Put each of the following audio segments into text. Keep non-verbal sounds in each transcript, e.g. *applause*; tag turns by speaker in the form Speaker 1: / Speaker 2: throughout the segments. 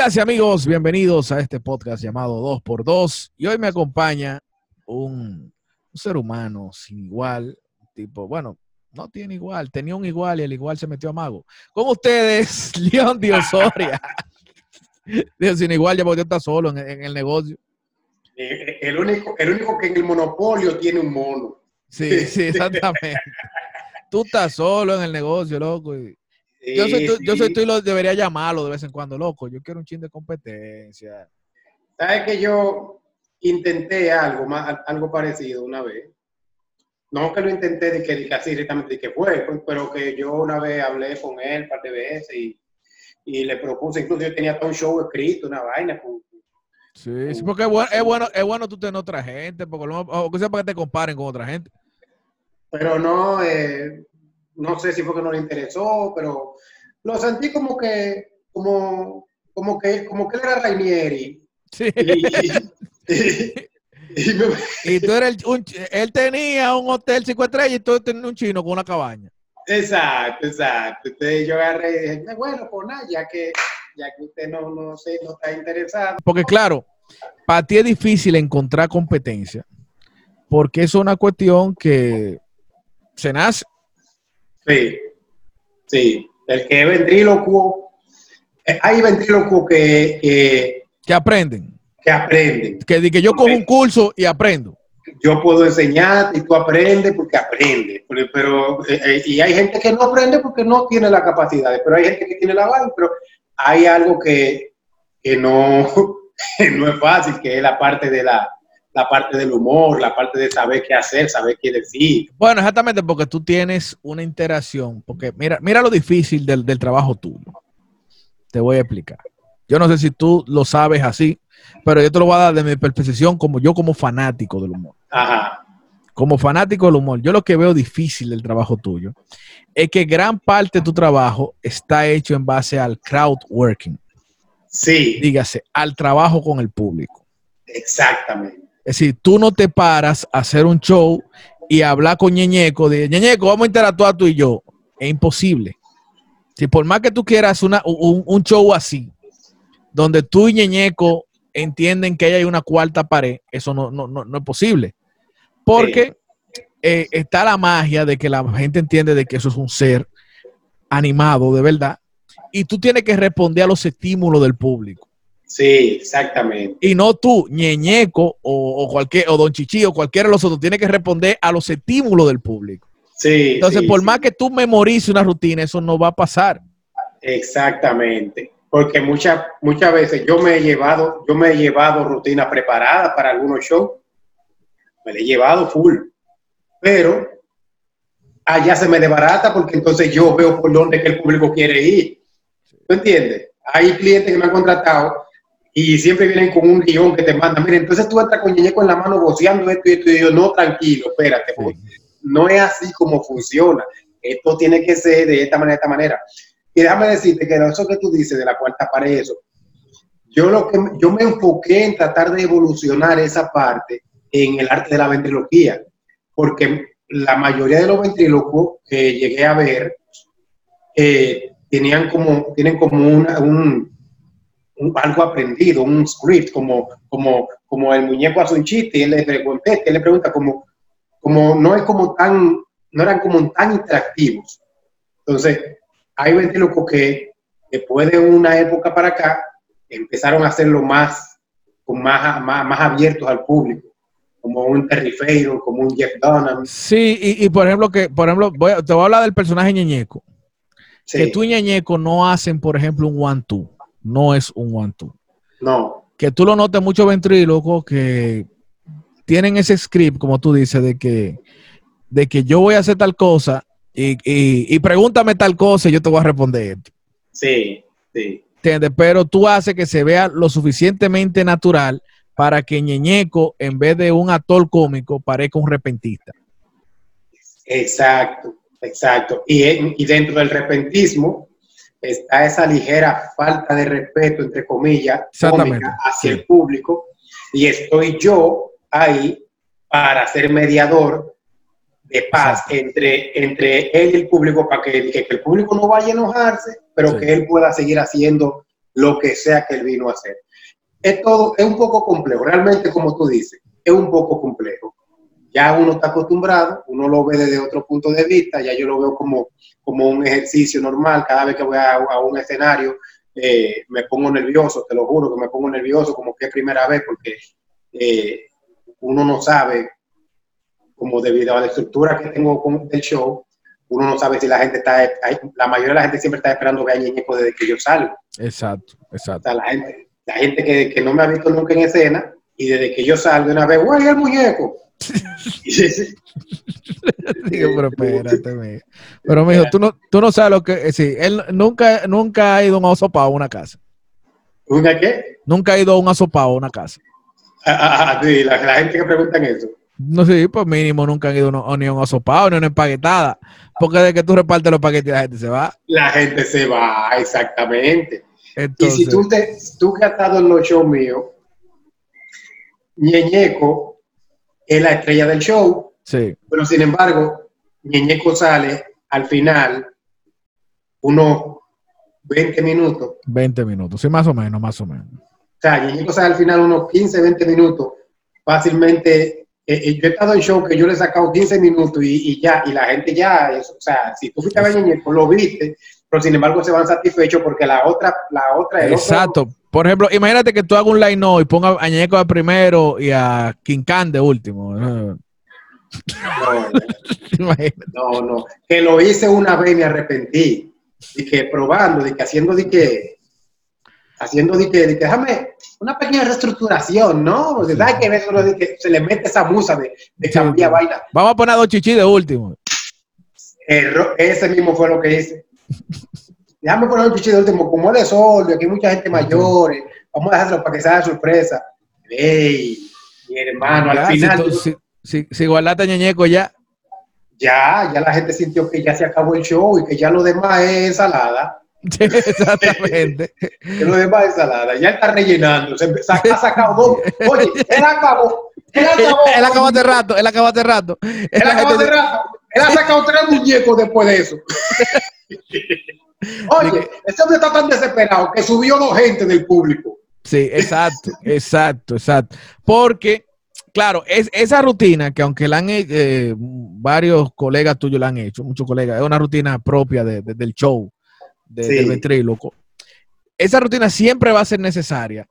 Speaker 1: Amigas y amigos, bienvenidos a este podcast llamado 2x2. Y hoy me acompaña un, un ser humano sin igual, tipo, bueno, no tiene igual, tenía un igual y el igual se metió a mago. Con ustedes, *laughs* León Diosoria. *laughs* Dios, sin igual, ya porque está solo en, en el negocio.
Speaker 2: Eh, El único, el único que en el monopolio tiene un mono.
Speaker 1: Sí, sí, exactamente. *laughs* Tú estás solo en el negocio, loco. y- Yo soy tú, yo soy
Speaker 2: Sí,
Speaker 1: tú y lo debería llamarlo de vez en cuando, loco. Yo quiero un chin de competencia.
Speaker 2: ¿Sabes que yo intenté algo más, algo parecido una vez? No que lo intenté de que, de que así directamente de que fue, pues, pero que yo una vez hablé con él un par de veces y, y le propuse, incluso yo tenía todo un show escrito, una vaina. con-
Speaker 1: Sí, sí, porque es bueno, es bueno, es bueno tú tener otra gente, porque lo- o sea para que te comparen con otra gente.
Speaker 2: pero no, eh, no sé si fue que no le interesó, pero lo sentí como que, como, como que, como que él era Rainieri.
Speaker 1: Sí.
Speaker 2: Y, y- y me-
Speaker 1: Y tú eres el- un, él tenía un hotel cinco estrellas y tú tenías un chino con una cabaña.
Speaker 2: Exacto, exacto. Entonces yo agarré y dije, bueno, pues nada, ya que, ya que usted no, no, sé, no está interesado.
Speaker 1: Porque claro, para ti es difícil encontrar competencia, porque es una cuestión que se nace.
Speaker 2: Sí, sí. El que es ventrílocuo, eh, hay ventrílocuos que, que,
Speaker 1: que aprenden.
Speaker 2: que aprenden.
Speaker 1: Que, que yo cojo un curso y aprendo.
Speaker 2: Yo puedo enseñar y tú aprendes porque aprendes. Pero, eh, eh, y hay gente que no aprende porque no tiene la capacidad, pero hay gente que tiene la vaina, pero hay algo que, que no, *laughs* que no es fácil, que es la parte de la, la parte del humor, la parte de saber qué hacer, saber qué decir.
Speaker 1: Bueno, exactamente porque tú tienes una interacción. Porque mira, mira lo difícil del, del trabajo tuyo. Te voy a explicar. Yo no sé si tú lo sabes así, pero yo te lo voy a dar de mi percepción como yo como fanático del humor.
Speaker 2: Ajá.
Speaker 1: Como fanático del humor, yo lo que veo difícil del trabajo tuyo es que gran parte de tu trabajo está hecho en base al crowd working,
Speaker 2: Sí,
Speaker 1: dígase, al trabajo con el público.
Speaker 2: exactamente.
Speaker 1: Es decir, tú no te paras a hacer un show y hablar con Ñeñeco de Ñeñeco, vamos a interactuar tú y yo. Es imposible. Si por más que tú quieras una, un, un show así, donde tú y Ñeñeco entienden que hay una cuarta pared, eso no, no, no, no es posible. Porque eh, está la magia de que la gente entiende de que eso es un ser animado de verdad. Y tú tienes que responder a los estímulos del público
Speaker 2: Sí, exactamente.
Speaker 1: y no tú, Ñeñeco o, o cualquier, o Don Chichi o cualquiera de los otros, tiene que responder a los estímulos del público.
Speaker 2: Sí.
Speaker 1: Entonces,
Speaker 2: sí,
Speaker 1: por
Speaker 2: sí.
Speaker 1: más que tú memorices una rutina, eso no va a pasar.
Speaker 2: Exactamente, porque muchas muchas veces yo me he llevado, yo me he llevado rutinas preparadas para algunos shows, me la he llevado full, pero allá se me desbarata porque entonces yo veo por dónde que el público quiere ir. ¿Tú entiendes? Hay clientes que me han contratado y siempre vienen con un guion que te mandan, mira, entonces tú entras con Ñeñeco en la mano voceando esto y esto, y yo, no, tranquilo, espérate, porque no es así como funciona. Esto tiene que ser de esta manera, de esta manera. Y déjame decirte que eso que tú dices de la cuarta pared, eso, yo, lo que, yo me enfoqué en tratar de evolucionar esa parte en el arte de la ventriloquía, porque la mayoría de los ventrílocos que llegué a ver eh, tenían como, tienen como una- un, un- algo aprendido, un script, como, como, como el muñeco hace un chiste y él le pregunta, él le pregunta como, como no es como tan, no eran como tan interactivos. Entonces, hay ventrílocos que después de una época para acá empezaron a hacerlo más, con más, más, más abiertos al público, como un Terry Fayon, como un Jeff Dunham.
Speaker 1: Sí, y, y por ejemplo, que, por ejemplo, voy a- te voy a hablar del personaje Ñeñeco.
Speaker 2: Sí,
Speaker 1: Que tú y Ñeñeco no hacen, por ejemplo, un one-two. No es un one-two.
Speaker 2: no,
Speaker 1: Que tú lo notes muchos ventrílocos que tienen ese script, como tú dices, de que, de que yo voy a hacer tal cosa y, y- y pregúntame tal cosa y yo te voy a responder esto.
Speaker 2: sí, sí,
Speaker 1: ¿Entiendes? Pero tú haces que se vea lo suficientemente natural para que Ñeñeco, en vez de un actor cómico, parezca un repentista.
Speaker 2: exacto, exacto. Y, y dentro del repentismo está esa ligera falta de respeto, entre comillas, cómica hacia
Speaker 1: sí.
Speaker 2: el público, y estoy yo ahí para ser mediador de paz
Speaker 1: Exacto.
Speaker 2: entre, entre él y el público para que, que- que el público no vaya a enojarse, pero
Speaker 1: Sí.
Speaker 2: que él pueda seguir haciendo lo que sea que él vino a hacer. Es todo, es un poco complejo, realmente como tú dices, es un poco complejo. Ya uno está acostumbrado, uno lo ve desde otro punto de vista, ya yo lo veo como, como un ejercicio normal, cada vez que voy a, a un escenario eh, me pongo nervioso, te lo juro que me pongo nervioso como que es primera vez porque eh, uno no sabe, como debido a la estructura que tengo con el show, uno no sabe si la gente está, la mayoría de la gente siempre está esperando ver a Ñeñeco desde que yo salgo.
Speaker 1: Exacto, exacto.
Speaker 2: la gente, la gente que, que, no me ha visto nunca en escena y desde que yo salgo una vez, güey, el muñeco. *laughs*
Speaker 1: Digo, pero espérate, Pero, mijo, tú no, tú no sabes lo que. Eh, sí, él nunca, nunca ha ido un asopado a una casa.
Speaker 2: ¿Una qué?
Speaker 1: Nunca ha ido a un asopado a una casa.
Speaker 2: Ah, ah, ah sí, la, gente que pregunta eso.
Speaker 1: No sé, pues mínimo nunca han ido ni a un asopado ni a una empaquetada. Porque de que tú repartes los paquetes la gente se va.
Speaker 2: La gente se va, exactamente. y si tú, te, tú que has estado en los shows míos, Ñeñeco es la estrella del show.
Speaker 1: Sí.
Speaker 2: Pero sin embargo, Ñeñeco sale al final unos 20 minutos.
Speaker 1: 20 minutos, sí, más o menos, más o menos.
Speaker 2: O sea, Ñeñeco sale al final unos 15, 20 minutos. Fácilmente, eh, eh, yo he estado en show que yo le he sacado 15 minutos y, ya, y la gente ya, o sea, si tú fuiste a ver Ñeñeco, lo viste, pero sin embargo se van satisfechos porque la otra, la otra,
Speaker 1: Exacto. Por ejemplo, imagínate que tú hagas un line no y ponga a Ñeñeco de primero y a King de último.
Speaker 2: No, *laughs* no, no, Que lo hice una vez y me arrepentí. Y que probando, de que haciendo de que haciendo de que, de que déjame una pequeña reestructuración, ¿no? De que, ver, de que se le mete esa musa de, de cambiar vaina.
Speaker 1: Vamos a poner a dos chichis de último.
Speaker 2: ese mismo fue lo que hice. *laughs* Déjame poner un chichi de último, como es de sol, aquí hay mucha gente mayor, vamos a dejarlo para que sea de sorpresa. Ey, mi hermano, al final.
Speaker 1: Si, si, si, guardaste ñeñeco ya.
Speaker 2: Ya, ya la gente sintió que ya se acabó el show y que ya lo demás es ensalada. *laughs*
Speaker 1: Exactamente.
Speaker 2: que lo demás es ensalada. Ya está rellenando. Se ha sacado dos. Oye, él acabó. Él acabó.
Speaker 1: Él acabó hace rato. Él acabó hace rato.
Speaker 2: Él acabó hace rato. Él ha sacado tres muñecos después de eso. *laughs* Oye, ese hombre está tan desesperado que subió dos gente del público.
Speaker 1: Sí, exacto, exacto, exacto. Porque, claro, es esa rutina que aunque la han eh, varios colegas tuyos la han hecho, muchos colegas, es una rutina propia del show, del ventríloco. Esa rutina siempre va a ser necesaria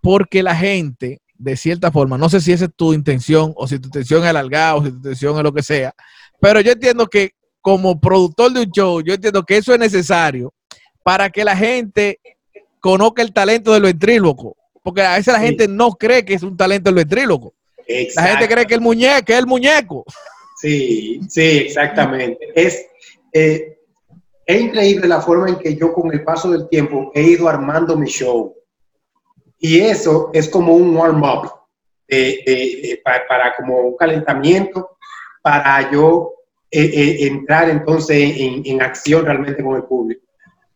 Speaker 1: porque la gente, de cierta forma, no sé si esa es tu intención o si tu intención es alargada o si tu intención es lo que sea, pero yo entiendo que como productor de un show, yo entiendo que eso es necesario para que la gente conozca el talento del ventríloco. Porque a veces la gente no cree que es un talento el ventríloco. La gente cree que el muñeco es el muñeco.
Speaker 2: Sí, sí, exactamente. Es, eh, es increíble la forma en que yo con el paso del tiempo he ido armando mi show. Y eso es como un warm-up, para, para, como un calentamiento, para yo entrar entonces en, acción realmente con el público.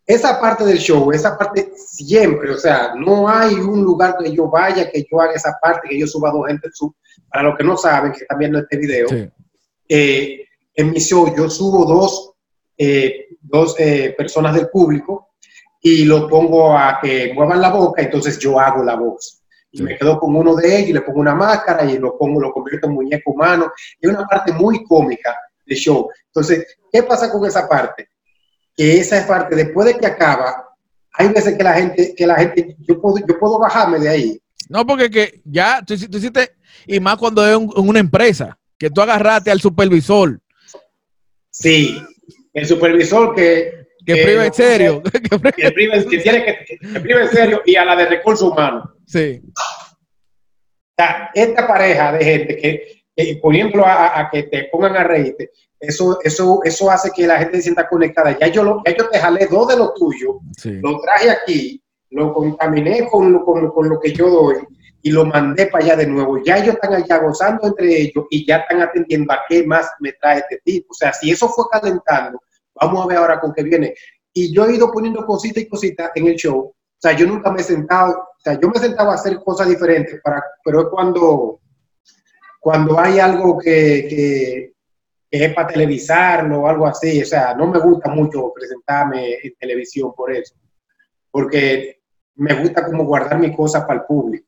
Speaker 2: Esa parte del show, esa parte siempre, o sea, no hay un lugar donde yo vaya que yo haga esa parte, que yo suba dos gente, para los que no saben, que están viendo este video, eh, en mi show yo subo dos, dos personas del público y lo pongo a que muevan la boca, entonces yo hago la voz. Y me quedo con uno de ellos y le pongo una máscara y lo pongo, lo convierto en muñeco humano. Es una parte muy cómica de show. Entonces, ¿qué pasa con esa parte? Que esa es parte, después de que acaba, hay veces que la gente, que la gente, yo puedo, yo puedo bajarme de ahí.
Speaker 1: No, porque que ya tú, hiciste, y más cuando es una empresa, que tú agarraste al supervisor.
Speaker 2: Sí, el supervisor que...
Speaker 1: Que *laughs* priva en serio.
Speaker 2: Que, priva, que tiene que, que en serio y a la de recursos humanos.
Speaker 1: Sí.
Speaker 2: esta pareja de gente que por ejemplo, a, que te pongan a reírte, eso, eso, eso hace que la gente se sienta conectada. Ya yo, lo, ya yo te jalé dos de lo tuyo, lo traje aquí, lo contaminé con, con, con, lo que yo doy y lo mandé para allá de nuevo. Ya ellos están allá gozando entre ellos y ya están atendiendo a qué más me trae este tipo. O sea, si eso fue calentando, vamos a ver ahora con qué viene. Y yo he ido poniendo cositas y cositas en el show. O sea, yo nunca me he sentado, o sea, yo me he sentado a hacer cosas diferentes, para, pero es cuando cuando hay algo que, es para televisarlo o algo así, o sea, no me gusta mucho presentarme en televisión por eso, porque me gusta como guardar mis cosas para el público.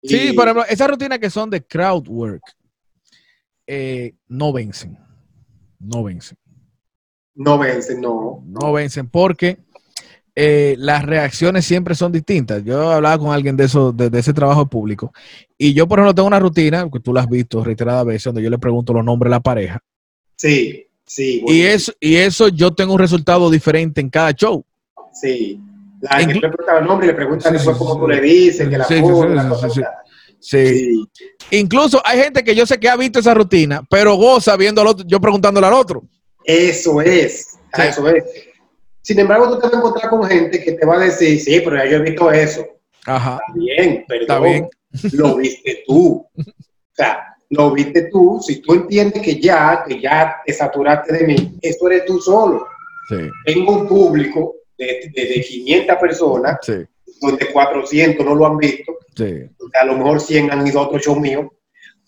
Speaker 1: Sí, por ejemplo, esas rutinas que son de crowd work eh, no vencen. No vencen.
Speaker 2: No vence, no.
Speaker 1: No vencen porque eh, las reacciones siempre son distintas. Yo hablaba con alguien de eso, de, de ese trabajo público, y yo, por ejemplo, tengo una rutina, que tú la has visto reiteradas veces, donde yo le pregunto los nombres de la pareja.
Speaker 2: Sí, sí.
Speaker 1: Y eso, y eso yo tengo un resultado diferente en cada show.
Speaker 2: Sí. La gente le pregunta nombre y le
Speaker 1: Sí,
Speaker 2: después
Speaker 1: sí,
Speaker 2: cómo
Speaker 1: sí.
Speaker 2: tú le dices, que la
Speaker 1: Sí,
Speaker 2: forma.
Speaker 1: Incluso hay gente que yo sé que ha visto esa rutina, pero goza viendo al otro, yo preguntándole al otro.
Speaker 2: Eso es, eso es. Sin embargo, tú te vas a encontrar con gente que te va a decir, sí, pero ya yo he visto eso.
Speaker 1: Ajá.
Speaker 2: Está bien, perdón.
Speaker 1: Está bien.
Speaker 2: Lo viste tú. O sea, lo viste tú. Si tú entiendes que ya, que ya te saturaste de mí, eso eres tú solo.
Speaker 1: Sí,
Speaker 2: Tengo un público de, de, de 500 personas,
Speaker 1: sí,
Speaker 2: donde 400 no lo han visto.
Speaker 1: sí.
Speaker 2: donde a lo mejor 100 han ido a otro show mío,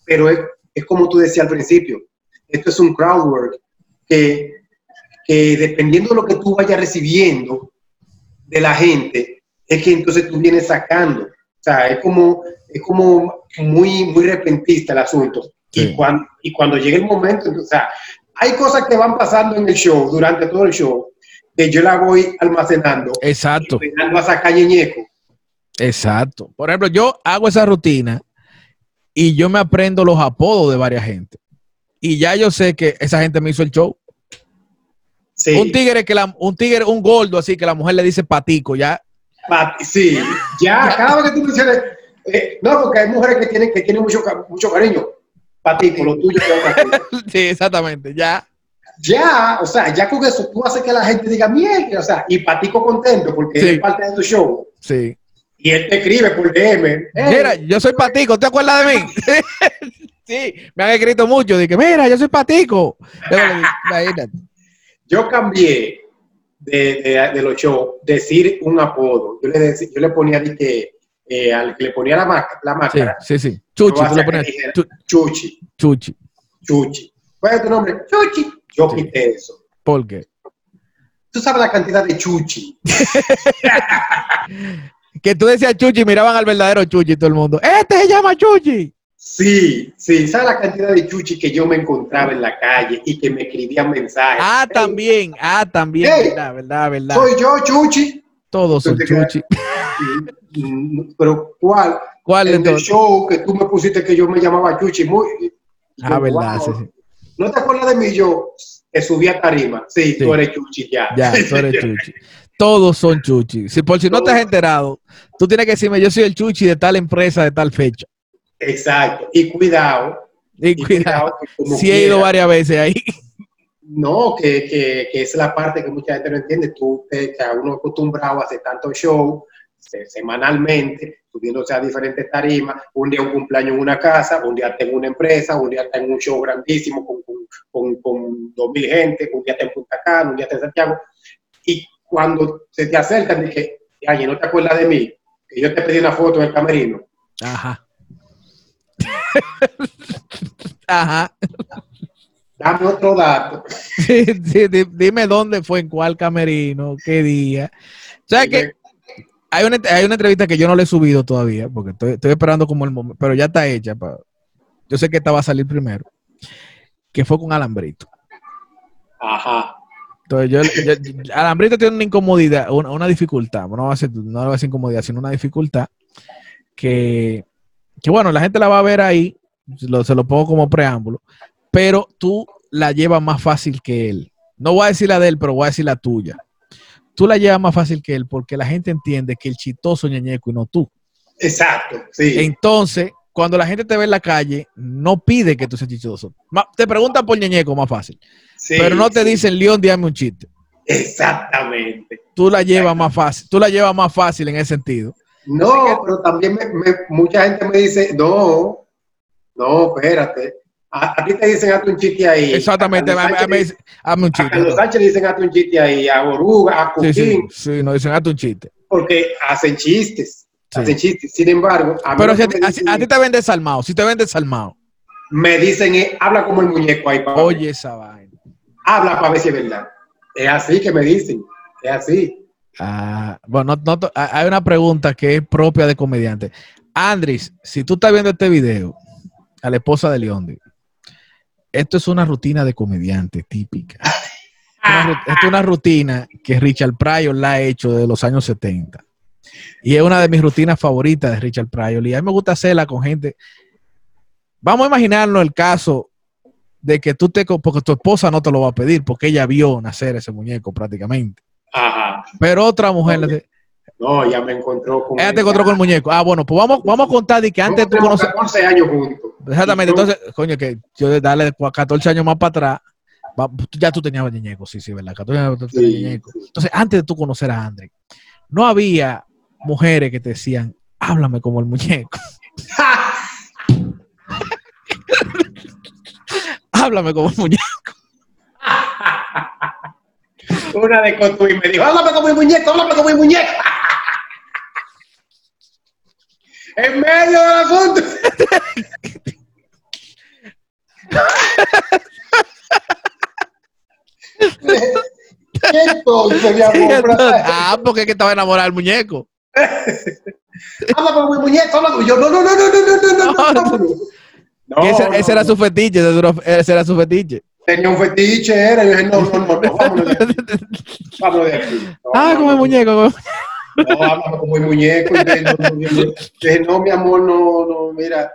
Speaker 2: pero es, es como tú decías al principio, esto es un crowd work que, que dependiendo de lo que tú vayas recibiendo de la gente, es que entonces tú vienes sacando. O sea, es como, es como muy, muy repentista el asunto.
Speaker 1: Sí.
Speaker 2: Y, cuando, y cuando llega el momento, entonces, o sea, hay cosas que van pasando en el show, durante todo el show, que yo la voy almacenando,
Speaker 1: Exacto,
Speaker 2: esperando a sacar ñeñeco.
Speaker 1: exacto. Por ejemplo, yo hago esa rutina y yo me aprendo los apodos de varias gente. Y ya yo sé que esa gente me hizo el show.
Speaker 2: Sí.
Speaker 1: Un tigre que la, un tigre, un gordo así que la mujer le dice patico, ya.
Speaker 2: Sí, ya, cada vez que tú mencionas, eh, no, porque hay mujeres que tienen, que tienen mucho, mucho cariño. Patico, lo tuyo. *laughs*
Speaker 1: Sí, exactamente, ya.
Speaker 2: Ya, o sea, ya con eso tú haces que la gente diga, mierda, o sea, y Patico contento porque
Speaker 1: Sí.
Speaker 2: es parte de tu show.
Speaker 1: Sí.
Speaker 2: Y él te escribe por DM. "Hey,
Speaker 1: Mira, yo soy patico, ¿te acuerdas de mí? *laughs* *laughs* sí, me han escrito mucho. Dije, mira, yo soy patico. Imagínate.
Speaker 2: Yo cambié de, de- de los shows, decir un apodo. Yo le, decí- yo le ponía de que, eh, al que le ponía la, máscara- la máscara,
Speaker 1: sí, sí. Chuchi, tú le
Speaker 2: dijera,
Speaker 1: chu-
Speaker 2: Chuchi,
Speaker 1: chuchi.
Speaker 2: Chuchi. ¿Cuál es tu nombre? Chuchi. Yo
Speaker 1: Sí.
Speaker 2: quité eso.
Speaker 1: ¿Por qué?
Speaker 2: Tú sabes la cantidad de chuchi. *laughs*
Speaker 1: Que tú decías chuchi miraban al verdadero chuchi todo el mundo. Este se llama chuchi.
Speaker 2: Sí, sí, ¿sabes la cantidad de chuchi que yo me encontraba en la calle y que me escribían mensajes?
Speaker 1: Ah,
Speaker 2: Hey,
Speaker 1: también. Ah, también.
Speaker 2: Hey.
Speaker 1: verdad, verdad, verdad.
Speaker 2: Soy yo, chuchi.
Speaker 1: Todos son chuchi. *laughs*
Speaker 2: Pero ¿cuál?
Speaker 1: ¿Cuál
Speaker 2: El del
Speaker 1: entonces?
Speaker 2: show que tú me pusiste que yo me llamaba chuchi. Muy,
Speaker 1: Ah,
Speaker 2: yo,
Speaker 1: verdad,
Speaker 2: wow.
Speaker 1: sí, sí.
Speaker 2: ¿No te acuerdas de mí? Yo te subí a tarima. Sí,
Speaker 1: Sí.
Speaker 2: tú eres chuchi ya.
Speaker 1: Ya, tú eres chuchi. Todos son chuchi. Si por si no te has enterado, tú tienes que decirme, yo soy el chuchi de tal empresa, de tal fecha.
Speaker 2: Exacto. Y cuidado.
Speaker 1: Y
Speaker 2: Y
Speaker 1: cuidado,
Speaker 2: como
Speaker 1: si he ido varias veces ahí.
Speaker 2: No, que, que, que es la parte que mucha gente no entiende. Tú, que, que a uno acostumbrado a hacer tanto show se- semanalmente, subiéndose a diferentes tarimas. Un día un cumpleaños en una casa, un día en una empresa, un día en un show grandísimo con, con, con, con 2.000 gente, un día está en Punta Cana, un día está en Santiago. Y cuando se te acercan, dije, ay, ¿no te acuerdas de mí? Que yo te pedí una foto en el camerino.
Speaker 1: Ajá. Ajá.
Speaker 2: Dame otro dato.
Speaker 1: Sí, sí, di- dime dónde fue, en cuál camerino, qué día. ¿Sabes qué? Hay una, hay una entrevista que yo no le he subido todavía, porque estoy, estoy esperando como el momento, pero ya está hecha. pa- yo sé que esta va a salir primero, que fue con Alambrito.
Speaker 2: Ajá.
Speaker 1: Entonces, yo, yo- Alambrito tiene una incomodidad, una, una dificultad, no va, a ser, no va a ser incomodidad, sino una dificultad que, que, bueno, la gente la va a ver ahí, lo- se lo pongo como preámbulo, pero tú la llevas más fácil que él. No voy a decir la de él, pero voy a decir la tuya. Tú la llevas más fácil que él porque la gente entiende que el chistoso ñeñeco y no tú.
Speaker 2: Exacto, sí.
Speaker 1: Entonces, cuando la gente te ve en la calle, no pide que tú seas chistoso. Te preguntan por ñeñeco más fácil,
Speaker 2: sí,
Speaker 1: pero no te
Speaker 2: sí.
Speaker 1: dicen, León, dígame un chiste.
Speaker 2: Exactamente.
Speaker 1: Tú la llevas más fácil, tú la llevas más fácil en ese sentido.
Speaker 2: No, pero también me- me- mucha gente me dice, no, no, espérate. A, a ti te dicen hazte un chiste ahí.
Speaker 1: Exactamente,
Speaker 2: A
Speaker 1: a- a- hazme un
Speaker 2: a Carlos
Speaker 1: chiste.
Speaker 2: Sánchez le dicen hazte un chiste ahí, a Boruga, a
Speaker 1: Sí, sí,
Speaker 2: Cuquín,
Speaker 1: sí, nos dicen, hazte un chiste.
Speaker 2: porque hacen chistes.
Speaker 1: Sí.
Speaker 2: Hacen chistes. Sin embargo, a, mí
Speaker 1: Pero si a, a- a ti te ven desalmado, si te ven desalmado,
Speaker 2: me dicen es, habla como el muñeco ahí, para
Speaker 1: oye esa vaina.
Speaker 2: Habla para ver si es verdad. Es así que me dicen. Es así.
Speaker 1: Ah, bueno, no- no to- ah, hay una pregunta que es propia de comediante. Andris, si tú estás viendo este video, a la esposa de Leondi, esto es una rutina de comediante típica. *laughs* Una Esto es una rutina que Richard Pryor la ha hecho desde los años 70. Y es una de mis rutinas favoritas de Richard Pryor. Y a mí me gusta hacerla con gente. Vamos a imaginarnos el caso de que tú te, porque tu esposa no te lo va a pedir, porque ella vio nacer ese muñeco prácticamente.
Speaker 2: Ajá.
Speaker 1: Pero otra mujer, le dice,
Speaker 2: No, ya me encontró con
Speaker 1: ella te encontró con el muñeco. Ah, bueno, pues vamos, vamos a contar de que antes tú
Speaker 2: Nosotros
Speaker 1: conoces.
Speaker 2: tenemos 14 años juntos.
Speaker 1: Exactamente, entonces, coño, que yo de darle cua- 14 años más para atrás, ya tú tenías ñeñeco, sí, sí, ¿verdad? 14 años tú tenías
Speaker 2: Sí,
Speaker 1: ñeñeco.
Speaker 2: sí.
Speaker 1: Entonces, antes de tú conocer a André, no había mujeres que te decían, háblame como el muñeco, *laughs* *laughs* háblame como el muñeco. *laughs*
Speaker 2: una de Cotuí me dijo, háblame como mi muñeco, háblame como mi muñeco. en medio del asunto. ¿Qué?
Speaker 1: Ah, porque es que estaba enamorado del muñeco.
Speaker 2: habla como mi muñeco, habla yo. No, no, no, no, no, no, no, no. no, no, no.
Speaker 1: Ese, era su fetiche, ese era su fetiche.
Speaker 2: Tenía un fetiche, era. Yo dije, no, no, no, no, vámonos de aquí. *laughs* Vámonos de aquí. No,
Speaker 1: ah, como el muñeco. como-
Speaker 2: No, como el muñeco. Y dije, no, no, mi amor. Dije, no, mi amor, no, no, mira.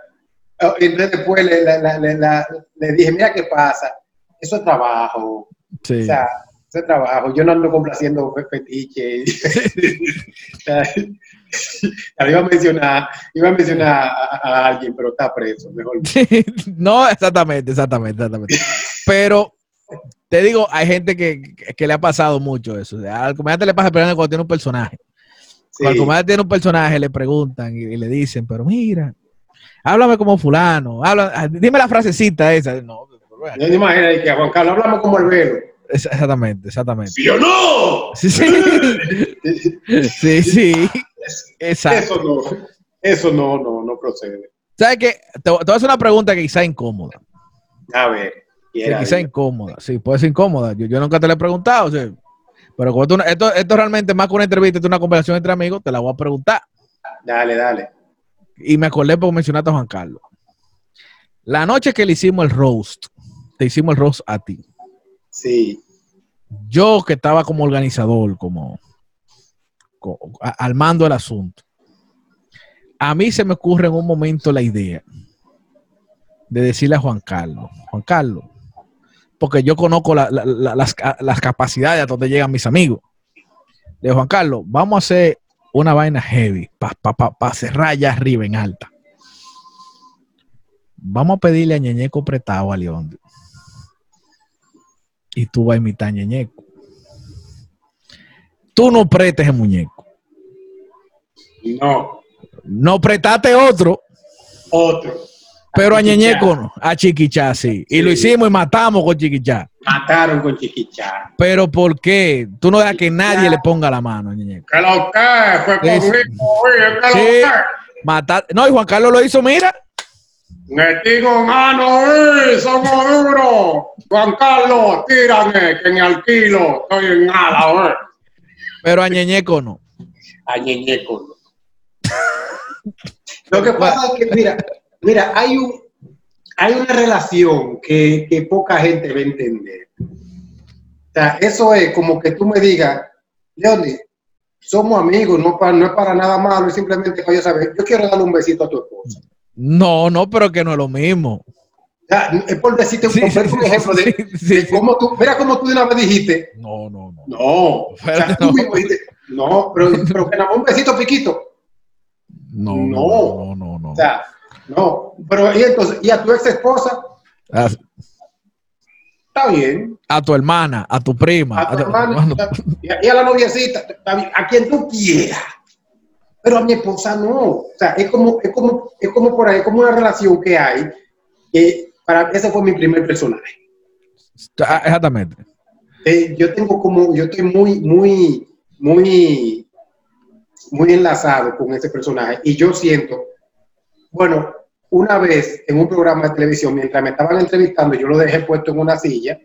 Speaker 2: Ah, y Entonces después le, la- la- la- le dije, mira qué pasa. Eso es trabajo.
Speaker 1: Sí.
Speaker 2: O sea, eso es trabajo. Yo no ando complaciendo fe- fetiche. *laughs* O sea, iba a mencionar, iba a, mencionar a, a alguien, pero está preso. Mejor.
Speaker 1: no, *laughs* exactamente, exactamente, exactamente. Pero te digo, hay gente que, que le ha pasado mucho eso. O sea, al comediante le pasa pero cuando tiene un personaje.
Speaker 2: Sí.
Speaker 1: Cuando el comediante tiene un personaje, le preguntan y, y le dicen, pero mira, háblame como fulano, habla, ah, dime la frasecita esa. No,
Speaker 2: No te imaginas que a Juan Carlos hablamos como el velo.
Speaker 1: exactamente, exactamente.
Speaker 2: ¿Sí o no?
Speaker 1: Sí, sí, *laughs* sí, sí, exacto.
Speaker 2: Eso no, eso no, no, no procede.
Speaker 1: ¿Sabes qué? Te, te voy a hacer una pregunta que quizá incómoda.
Speaker 2: A ver. Quiera
Speaker 1: quizá
Speaker 2: Dios.
Speaker 1: incómoda, sí, puede ser incómoda. Yo, yo nunca te la he preguntado, o sea, pero como tú- esto, esto realmente más que una entrevista, esto es una conversación entre amigos, te la voy a preguntar.
Speaker 2: Dale, dale.
Speaker 1: Y me acordé porque mencionaste a Juan Carlos. La noche que le hicimos el roast, te hicimos el roast a ti.
Speaker 2: Sí.
Speaker 1: Yo que estaba como organizador, como, co- a- al mando del asunto. A mí se me ocurre en un momento la idea de decirle a Juan Carlos, Juan Carlos, porque yo conozco la- la- la- las, ca- las capacidades a donde llegan mis amigos. Le digo, Juan Carlos, vamos a hacer una vaina heavy para cerrar allá arriba en alta. Vamos a pedirle a Ñeñeco prestado a León. Y tú vas a imitar a Ñeñeco. Tú no prestes el muñeco.
Speaker 2: No.
Speaker 1: No prestaste otro,
Speaker 2: Otro.
Speaker 1: Pero a
Speaker 2: Chiquichá.
Speaker 1: Ñeñeco no. A Chiquichá sí. Y lo hicimos y matamos con Chiquichá.
Speaker 2: Mataron con Chiquichá.
Speaker 1: Pero ¿por qué? Tú no dejas que nadie le ponga la mano a Ñeñeco.
Speaker 2: Que lo que fue conmigo, oye, que
Speaker 1: Sí.
Speaker 2: lo que.
Speaker 1: Matar. No, y Juan Carlos lo hizo, mira.
Speaker 2: Metigo mano, eh, somos duros. Juan Carlos, tírame, que en alquilo estoy en nada, eh.
Speaker 1: Pero a Ñeñeco no.
Speaker 2: A Ñeñeco. Lo que pasa es que, mira, mira, hay un, hay una relación que, que poca gente va a entender. O sea, eso es como que tú me digas, Leonie, somos amigos, no, pa- no es para nada malo, es simplemente para yo saber, yo quiero darle un besito a tu esposa.
Speaker 1: No, no, pero que no es lo mismo.
Speaker 2: O sea, es por decirte un,
Speaker 1: Sí,
Speaker 2: por
Speaker 1: sí,
Speaker 2: un ejemplo de,
Speaker 1: sí,
Speaker 2: de cómo tú, mira cómo tú de una vez dijiste,
Speaker 1: No, no, no.
Speaker 2: no, o sea, tú
Speaker 1: no.
Speaker 2: mismo dijiste, no, pero, pero que nada más un besito piquito.
Speaker 1: No,
Speaker 2: No.
Speaker 1: no, no, no. no.
Speaker 2: O sea, no, pero y entonces, y a tu ex esposa, está bien.
Speaker 1: a tu hermana, a tu prima.
Speaker 2: A tu
Speaker 1: a tu-
Speaker 2: hermano, y a, y a la noviecita, está bien, a quien tú quieras. Pero a mi esposa no. O sea, es como, es como, es como por ahí, como una relación que hay. Que para ese fue mi primer personaje.
Speaker 1: ah, Exactamente.
Speaker 2: Eh, yo tengo como, yo estoy muy, muy, muy, muy enlazado con ese personaje. Y yo siento, bueno, una vez en un programa de televisión, mientras me estaban entrevistando, yo lo dejé puesto en una silla.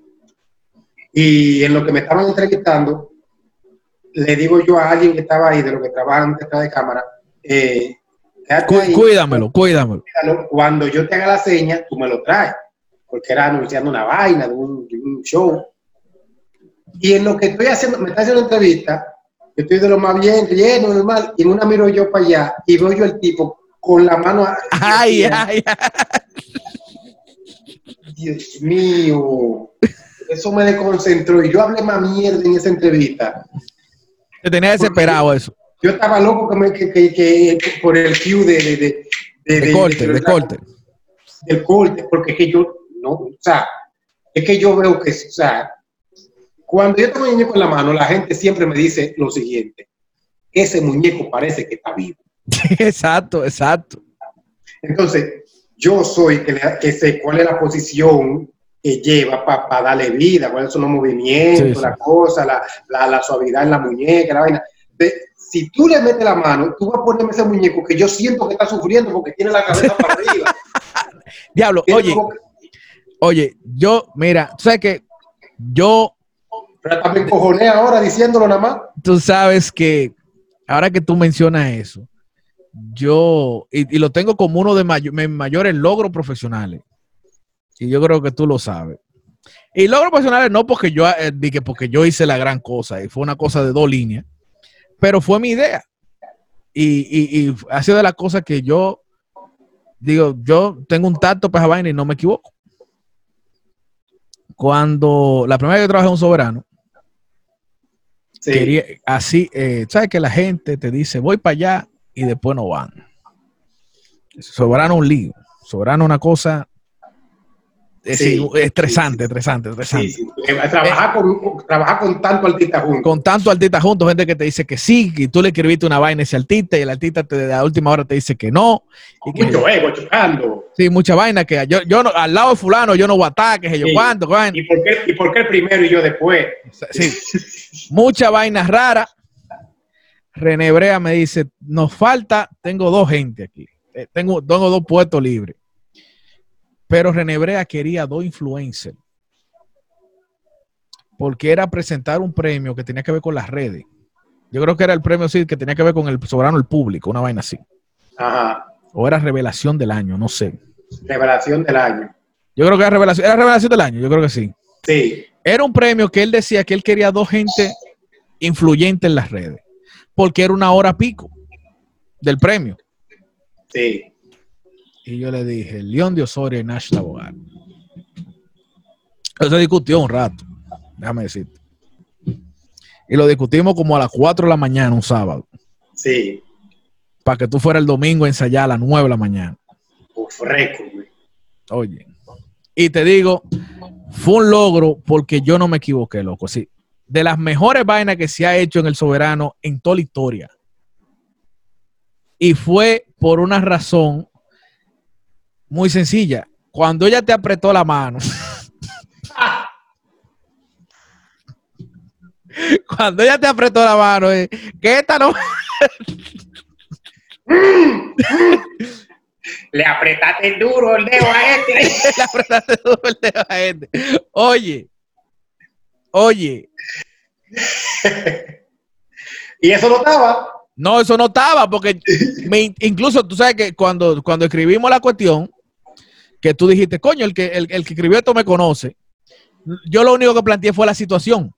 Speaker 2: Y en lo que me estaban entrevistando, le digo yo a alguien que estaba ahí, de lo que trabajan detrás de cámara, eh, ahí,
Speaker 1: Cuídamelo, cuídamelo.
Speaker 2: cuando yo te haga la seña, tú me lo traes, porque era anunciando una vaina de un, de un show. Y en lo que estoy haciendo, me está haciendo entrevista, yo estoy de lo más bien, lleno, normal, y en una miro yo para allá y veo yo el tipo con la mano.
Speaker 1: Ay, ay, ay.
Speaker 2: Dios mío, eso me desconcentró y yo hablé más mierda en esa entrevista.
Speaker 1: Te tenía desesperado eso.
Speaker 2: Yo estaba loco que me, que, que, que- que por el cue de, de, de, de-
Speaker 1: De corte,
Speaker 2: de-
Speaker 1: corte.
Speaker 2: del corte, porque es que yo, no, o sea, es que yo veo que, o sea, cuando yo tengo un muñeco en la mano, la gente siempre me dice lo siguiente, ese muñeco parece que está vivo. *laughs*
Speaker 1: exacto, exacto.
Speaker 2: Entonces, yo soy que, le- que sé cuál es la posición que lleva para darle vida, cuáles son los movimientos,
Speaker 1: Sí, sí.
Speaker 2: la cosa, la, la, la suavidad en la muñeca, la vaina. De- si tú le metes la mano, tú vas a ponerme ese muñeco que yo siento que está sufriendo porque tiene la cabeza para *laughs* arriba.
Speaker 1: Diablo, oye,
Speaker 2: como
Speaker 1: oye, yo, mira, tú sabes que yo,
Speaker 2: pero también cojoné ahora diciéndolo nada más.
Speaker 1: tú sabes que ahora que tú mencionas eso, yo, y, y lo tengo como uno de mis mayores logros profesionales, y yo creo que tú lo sabes. Y logros profesionales no porque yo, eh, porque yo hice la gran cosa, y fue una cosa de dos líneas, pero fue mi idea. Y, y, y ha sido de las cosas que yo digo, yo tengo un tacto para esa vaina y no me equivoco. Cuando la primera vez que trabajé en un soberano,
Speaker 2: Sí.
Speaker 1: quería, así, eh, sabes que la gente te dice, voy para allá y después no van. Soberano es un lío. Soberano es una cosa
Speaker 2: Sí,
Speaker 1: sí, estresante,
Speaker 2: sí,
Speaker 1: estresante, estresante.
Speaker 2: Sí, sí. Eh, Trabajar, con, trabajar con tanto artista juntos.
Speaker 1: Con tanto artista juntos, gente que te dice que sí, y tú le escribiste una vaina a ese artista y el artista te, de la última hora te dice que no. Y que,
Speaker 2: mucho ego chocando.
Speaker 1: sí, mucha vaina que yo, yo no, al lado de fulano yo no voy a estar, que sé yo cuánto.
Speaker 2: ¿Y por, qué, ¿Y por qué el primero y yo después?
Speaker 1: Sí, mucha vaina rara. René Brea me dice, nos falta, tengo dos gente aquí, Eh, tengo, tengo dos puestos libres. Pero René Brea quería dos influencers. Porque era presentar un premio que tenía que ver con las redes. Yo creo que era el premio sí, que tenía que ver con el soberano el público, una vaina así.
Speaker 2: Ajá.
Speaker 1: O era revelación del año, no sé.
Speaker 2: Revelación del año.
Speaker 1: Yo creo que era revelación, era revelación del año, yo creo que sí.
Speaker 2: Sí.
Speaker 1: Era un premio que él decía que él quería dos gente influyente en las redes, porque era una hora pico del premio.
Speaker 2: Sí.
Speaker 1: Y yo le dije, León de Osorio y Nash Labogar. Eso se discutió un rato, déjame decirte. Y lo discutimos como a las 4 de la mañana, un sábado,
Speaker 2: Sí.
Speaker 1: para que tú fueras el domingo a ensayar a las 9 de la mañana.
Speaker 2: Uf, récord, güey.
Speaker 1: Oye. Y te digo, fue un logro porque yo no me equivoqué, loco. Sí. De las mejores vainas que se ha hecho en el soberano en toda la historia. Y fue por una razón muy sencilla. Cuando ella te apretó la mano. *laughs* Cuando ella te apretó la mano, eh, que esta no. *laughs*
Speaker 2: Le apretaste duro el dedo a este. *laughs*
Speaker 1: la apretaste duro el dedo a gente. Oye, oye, *laughs*
Speaker 2: y eso no estaba.
Speaker 1: No, eso no estaba, porque *laughs* me- incluso tú sabes que cuando, cuando escribimos la cuestión, que tú dijiste, coño, el que, el, el que escribió esto me conoce. Yo lo único que planteé fue la situación.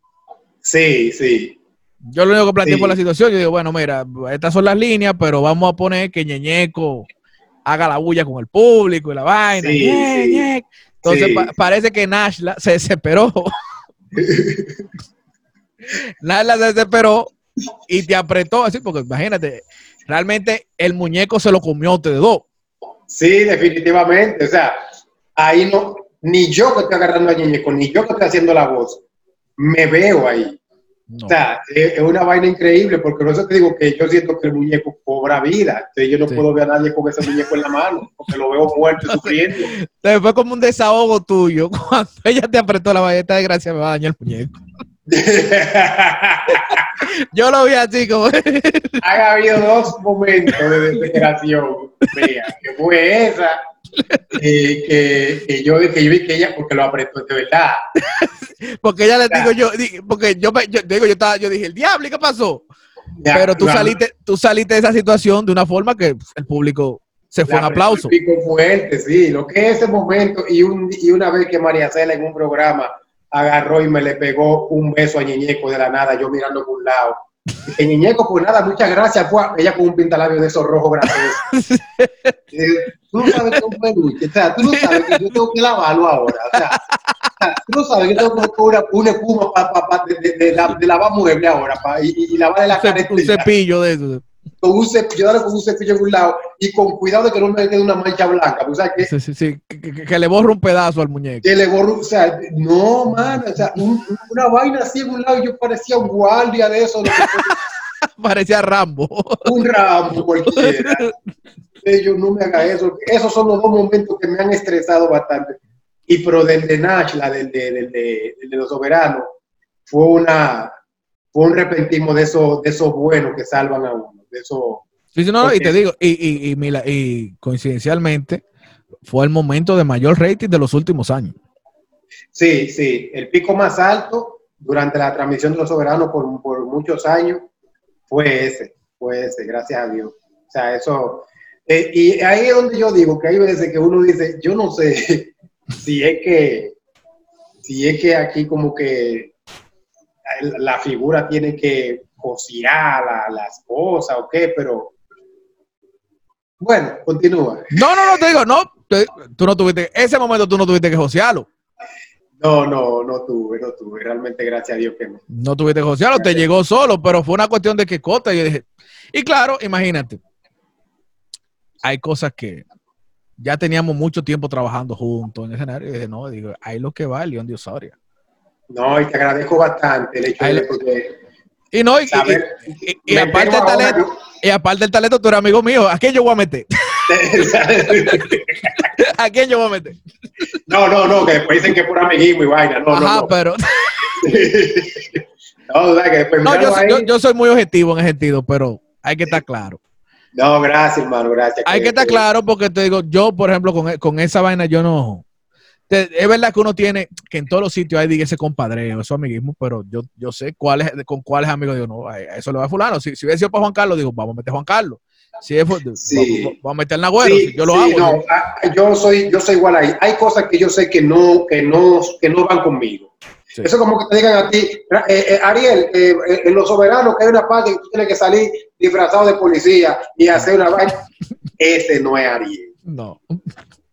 Speaker 2: Sí, sí.
Speaker 1: Yo lo único que planteé
Speaker 2: Sí.
Speaker 1: fue la situación. Yo digo, bueno, mira, estas son las líneas, pero vamos a poner que Ñeñeco haga la bulla con el público y la vaina.
Speaker 2: Sí,
Speaker 1: Ñe,
Speaker 2: sí.
Speaker 1: Ñe. Entonces pa- parece que Nashla se desesperó. *laughs* Nashla se desesperó y te apretó así, porque imagínate, realmente el muñeco se lo comió a ustedes dos.
Speaker 2: Sí, definitivamente. O sea, ahí no, ni yo que estoy agarrando a Ñeñeco, ni yo que estoy haciendo la voz, me veo ahí.
Speaker 1: No.
Speaker 2: O sea, es, es una vaina increíble, porque por eso te digo que yo siento que el muñeco cobra vida. Entonces yo no
Speaker 1: Sí.
Speaker 2: puedo ver a nadie con ese muñeco en la mano, porque lo veo muerto y sufriendo. *laughs*
Speaker 1: Entonces fue como un desahogo tuyo. *laughs* Cuando ella te apretó la valleta de gracia, me va a dañar el muñeco. *laughs* Yo lo vi así como. *laughs*
Speaker 2: Han habido dos momentos de desesperación. Mira, que fue esa que, que, yo, que yo vi que ella, porque lo apretó de verdad.
Speaker 1: porque ella le digo yo, porque yo, yo, digo, yo, estaba, yo dije, el diablo, ¿y qué pasó? Pero tú saliste, tú saliste de esa situación de una forma que el público se fue un aplauso.
Speaker 2: fuerte, sí. Lo que es ese momento y, un, y una vez que María Cela en un programa agarró y me le pegó un beso a Ñeñeco de la nada, yo mirando por un lado. Y Ñeñeco, pues nada, muchas gracias. Fue ella con un pintalabio de esos rojos graciosos. *laughs* tú no sabes que es un peluche, o sea, tú no sabes que yo tengo que lavarlo ahora. O sea, tú no sabes que tengo que una, una espuma pa, pa, pa, de, de, de, de, lavar mueble ahora pa, y, y lavarle la cara.
Speaker 1: Un cepillo de eso
Speaker 2: con un cepillo, con un cepillo en un lado y con cuidado de que no me quede una mancha blanca. O sea, que,
Speaker 1: sí, sí, sí. Que, que, le borre un pedazo al muñeco.
Speaker 2: Que le borre, o sea, no, mano, o sea, un, una vaina así en un lado y yo parecía un guardia de eso. *laughs*
Speaker 1: parecía Rambo.
Speaker 2: Un Rambo cualquiera. Ellos no me hagan eso. Esos son los dos momentos que me han estresado bastante. Y pero del de Nash, la del de, del de, de los soberanos, fue una fue un repentismo de esos de esos buenos que salvan a uno de eso.
Speaker 1: Sí, no, y te digo, y, y, y, y, coincidencialmente, fue el momento de mayor rating de los últimos años.
Speaker 2: Sí, sí, el pico más alto durante la transmisión de los soberanos por, por muchos años fue ese, fue ese, gracias a Dios. O sea, eso, eh, y ahí es donde yo digo que hay veces que uno dice, yo no sé *laughs* si es que, si es que aquí como que la figura tiene que cocinar la, las cosas o qué, pero bueno, continúa.
Speaker 1: No, no, no, te digo, no, tú no tuviste, ese momento tú no tuviste que josearlo.
Speaker 2: No, no, no tuve, no tuve, realmente gracias a Dios que no.
Speaker 1: No tuviste que josearlo, te llegó solo, pero fue una cuestión de que cota, y dije, y claro, imagínate, hay cosas que ya teníamos mucho tiempo trabajando juntos en el escenario, y dije, no, digo, ahí lo que va, León de Osoria.
Speaker 2: No, y te agradezco bastante el hecho de porque
Speaker 1: y no, y, y, aparte del talento, y aparte del talento, tú eres amigo mío. ¿A quién yo voy a meter? *laughs* ¿A quién yo voy a meter?
Speaker 2: No, no, no, que después dicen que es por amiguismo y vaina. No, Ajá,
Speaker 1: no, pero. *laughs* no, que después no yo, yo, yo, soy muy objetivo en ese sentido, pero hay que estar claro.
Speaker 2: No, gracias, hermano, gracias.
Speaker 1: Hay que, estar claro porque te digo, yo, por ejemplo, con, con esa vaina, yo no es verdad que uno tiene que en todos los sitios hay ese compadreo, eso amiguismo, pero yo, yo sé cuáles, con cuáles amigos digo, no, eso le va a fulano. Si, si hubiera sido para Juan Carlos, digo, vamos a meter a Juan Carlos. Si es, sí. vamos, a meter Nagüero, yo lo hago.
Speaker 2: No, yo soy, yo soy igual ahí. Hay cosas que yo sé que no, que no, que no van conmigo. Eso es como que te digan a ti, eh, eh, Ariel, eh, en los soberanos que hay una parte que tú tienes que salir disfrazado de policía y hacer una vaina. *laughs* Ese no es Ariel.
Speaker 1: No.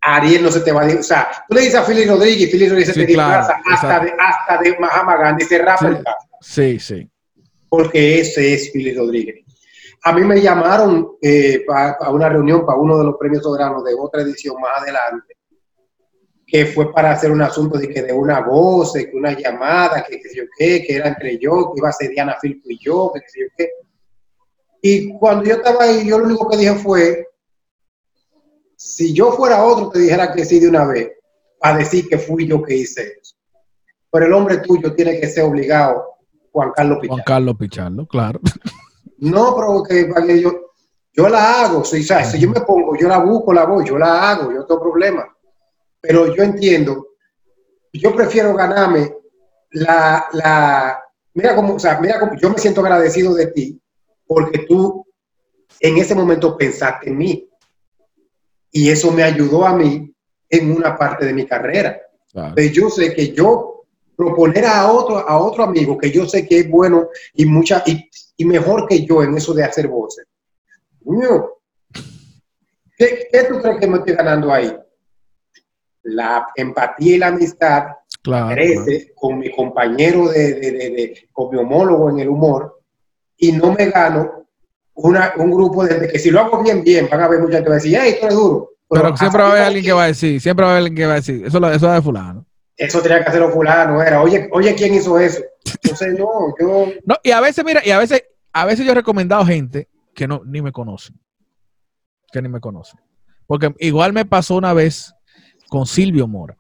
Speaker 2: Ariel no se te va a decir. O sea, tú le dices a Fili Rodríguez y Rodríguez se te disfraza hasta de, hasta de Mahama Gandhi, se rapa el caso.
Speaker 1: Sí, sí.
Speaker 2: Porque ese es Fili Rodríguez. A mí me llamaron eh, a una reunión para uno de los premios soberanos de otra edición más adelante, que fue para hacer un asunto de que de una voz, que una llamada, que qué sé yo qué, que era entre yo, que iba a ser Diana Filpo y yo, que qué sé yo qué. Y cuando yo estaba ahí, yo lo único que dije fue, si yo fuera otro, te dijera que sí de una vez, a decir que fui yo que hice eso. Pero el hombre tuyo tiene que ser obligado, Juan Carlos
Speaker 1: Pichardo. Juan Carlos Pichardo, claro. *laughs*
Speaker 2: No, pero que, yo, yo la hago. Si, si yo me pongo, yo la busco, la voy, yo la hago, yo no tengo problema. Pero yo entiendo, yo prefiero ganarme la, la, mira cómo, o sea, mira cómo, yo me siento agradecido de ti, porque tú en ese momento pensaste en mí. Y eso me ayudó a mí en una parte de mi carrera. Pues yo sé que yo proponer a otro, a otro amigo que yo sé que es bueno y, mucha, y, y mejor que yo en eso de hacer voces. ¿Qué, ¿Qué, tú crees que me estoy ganando ahí? La empatía y la amistad
Speaker 1: claro,
Speaker 2: con mi compañero, de, de, de, con mi homólogo en el humor, y no me gano una, un grupo de que si lo hago bien, bien, van a haber mucha gente que va a decir, hey, esto es duro.
Speaker 1: Pero, siempre va a haber alguien que va a decir, siempre va a haber alguien que va a decir, eso, eso es de fulano.
Speaker 2: Eso tenía que hacerlo fulano, era, oye, oye, ¿quién hizo eso? Entonces, no, yo...
Speaker 1: No, y a veces, mira, y a veces, a veces yo he recomendado gente que no, ni me conocen. Que ni me conocen. Porque igual me pasó una vez con Silvio Mora.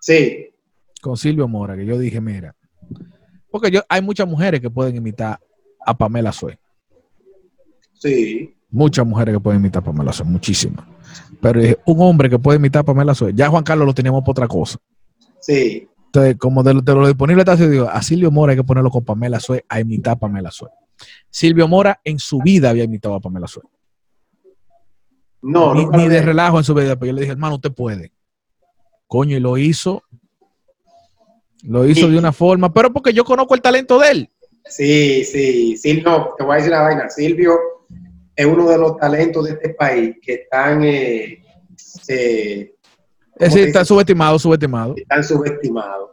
Speaker 2: Sí.
Speaker 1: Con Silvio Mora, que yo dije, mira, porque yo, hay muchas mujeres que pueden imitar a Pamela Sue.
Speaker 2: Sí.
Speaker 1: Muchas mujeres que pueden imitar a Pamela Suez, muchísimas. Pero un hombre que puede imitar a Pamela Suez. Ya Juan Carlos lo teníamos por otra cosa.
Speaker 2: Sí.
Speaker 1: Entonces, como de, lo- de lo disponible está, digo, a Silvio Mora hay que ponerlo con Pamela Suez a imitar a Pamela Suez. Silvio Mora en su vida había imitado a Pamela Suez.
Speaker 2: No,
Speaker 1: ni,
Speaker 2: nunca
Speaker 1: ni de relajo en su vida. Pero yo le dije, hermano, usted puede. Coño, y lo hizo. Lo hizo
Speaker 2: Sí.
Speaker 1: de una forma, pero porque yo conozco el talento de él.
Speaker 2: Sí, sí, sí, no, te voy a decir una vaina. Silvio es uno de los talentos de este país que están, eh, eh, ¿cómo
Speaker 1: Es decir, está
Speaker 2: dice?
Speaker 1: subestimado, subestimado.
Speaker 2: están subestimados,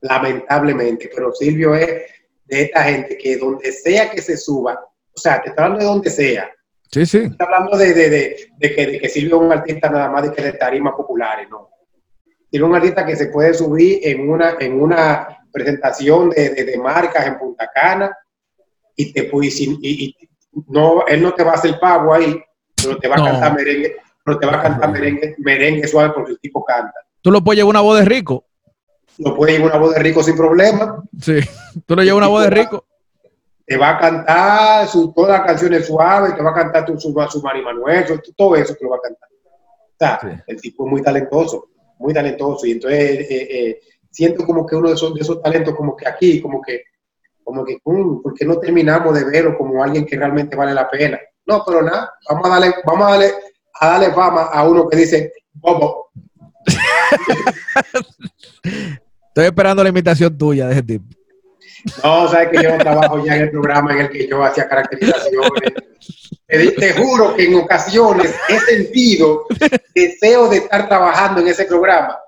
Speaker 2: lamentablemente. Pero Silvio es de esta gente que donde sea que se suba, o sea, te está hablando de donde sea,
Speaker 1: Sí, sí.
Speaker 2: está hablando de, de, de, de que, de que Silvio es un artista nada más de que de tarimas populares, no. Silvio es un artista que se puede subir en una, en una presentación de, marcas en Punta Cana y te y- y no, él no te va a hacer pago ahí, pero te va a
Speaker 1: No.
Speaker 2: cantar merengue, pero te va a cantar merengue, merengue suave porque el tipo canta.
Speaker 1: Tú lo puedes llevar una voz de rico.
Speaker 2: Lo puede llevar una voz de rico sin problema,
Speaker 1: Sí. Tú lo llevas una voz de rico.
Speaker 2: te va a cantar su, todas las canciones suaves, te va a cantar tu, su, su Mari Manuel, todo eso te lo va a cantar. O sea,
Speaker 1: Sí.
Speaker 2: el tipo es muy talentoso, muy talentoso. Y entonces eh, eh, siento como que uno de esos, de esos talentos, como que aquí, como que, como que, mm, ¿por qué no terminamos de verlo como alguien que realmente vale la pena? No, pero nada, vamos a darle, vamos a darle, a darle fama a uno que dice, Bobo.
Speaker 1: Estoy esperando la invitación tuya de ese tipo.
Speaker 2: No, sabes que yo no trabajo ya en el programa en el que yo hacía caracterizaciones. Te, te juro que en ocasiones he sentido deseo de estar trabajando en ese programa,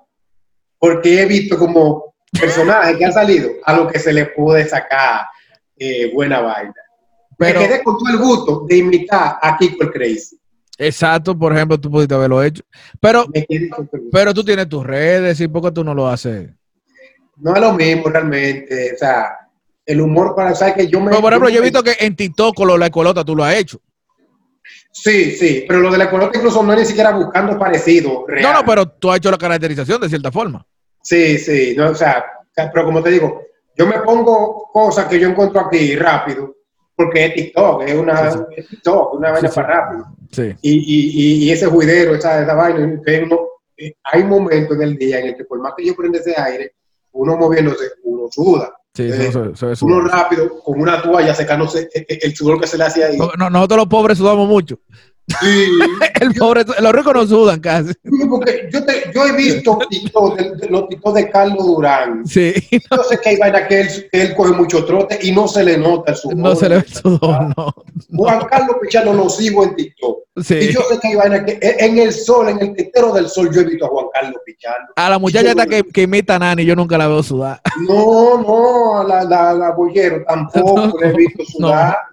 Speaker 2: porque he visto como personajes que han salido a lo que se le puede sacar eh, buena vaina.
Speaker 1: Pero,
Speaker 2: Me quedé con todo el gusto de imitar a Kiko el Crazy.
Speaker 1: exacto, por ejemplo, tú pudiste haberlo hecho. Pero, pero tú tienes tus redes, ¿y por qué tú no lo haces?
Speaker 2: No es lo mismo realmente, o sea, el humor para, ¿sabes que yo me...
Speaker 1: Pero, por ejemplo, yo he visto que en TikTok lo de la ecolota tú lo has hecho.
Speaker 2: Sí, sí, pero lo de la ecolota incluso no es ni siquiera buscando parecido. Real.
Speaker 1: No, no, pero tú has hecho la caracterización de cierta forma.
Speaker 2: Sí, sí, no, o, sea, pero como te digo, yo me pongo cosas que yo encuentro aquí rápido, porque es TikTok, es una,
Speaker 1: Sí,
Speaker 2: es TikTok, una vaina
Speaker 1: Sí, sí.
Speaker 2: para rápido.
Speaker 1: Sí.
Speaker 2: Y, y, y, ese juidero, esa, esa vaina, uno- eh, hay momentos en el día en el que por más que yo prenda ese aire, uno moviéndose, uno suda.
Speaker 1: Sí, eso, eso- eso-
Speaker 2: Uno rápido, con una toalla secándose eh, eh, el sudor que se le hace ahí.
Speaker 1: No, no, nosotros los pobres sudamos mucho.
Speaker 2: Sí. *laughs*
Speaker 1: El pobre, los ricos no sudan casi.
Speaker 2: Porque yo, te- yo he visto *laughs* TikTok de- de- los TikTok de Carlos Durán.
Speaker 1: Sí,
Speaker 2: Yo sé que hay vaina que él, que él coge mucho trote y no se le nota el sudor.
Speaker 1: no se le ve el sudor, no.
Speaker 2: Juan Carlos Pichano lo sigo en TikTok. Y
Speaker 1: Sí.
Speaker 2: yo sé que hay vaina que en el sol, en el tetero del sol, yo he visto a Juan Carlos Pichano.
Speaker 1: A la muchacha esta que, que imita a Nani, yo nunca la veo sudar.
Speaker 2: No, no, a la, la, la bollero tampoco *laughs* le he visto sudar.
Speaker 1: No.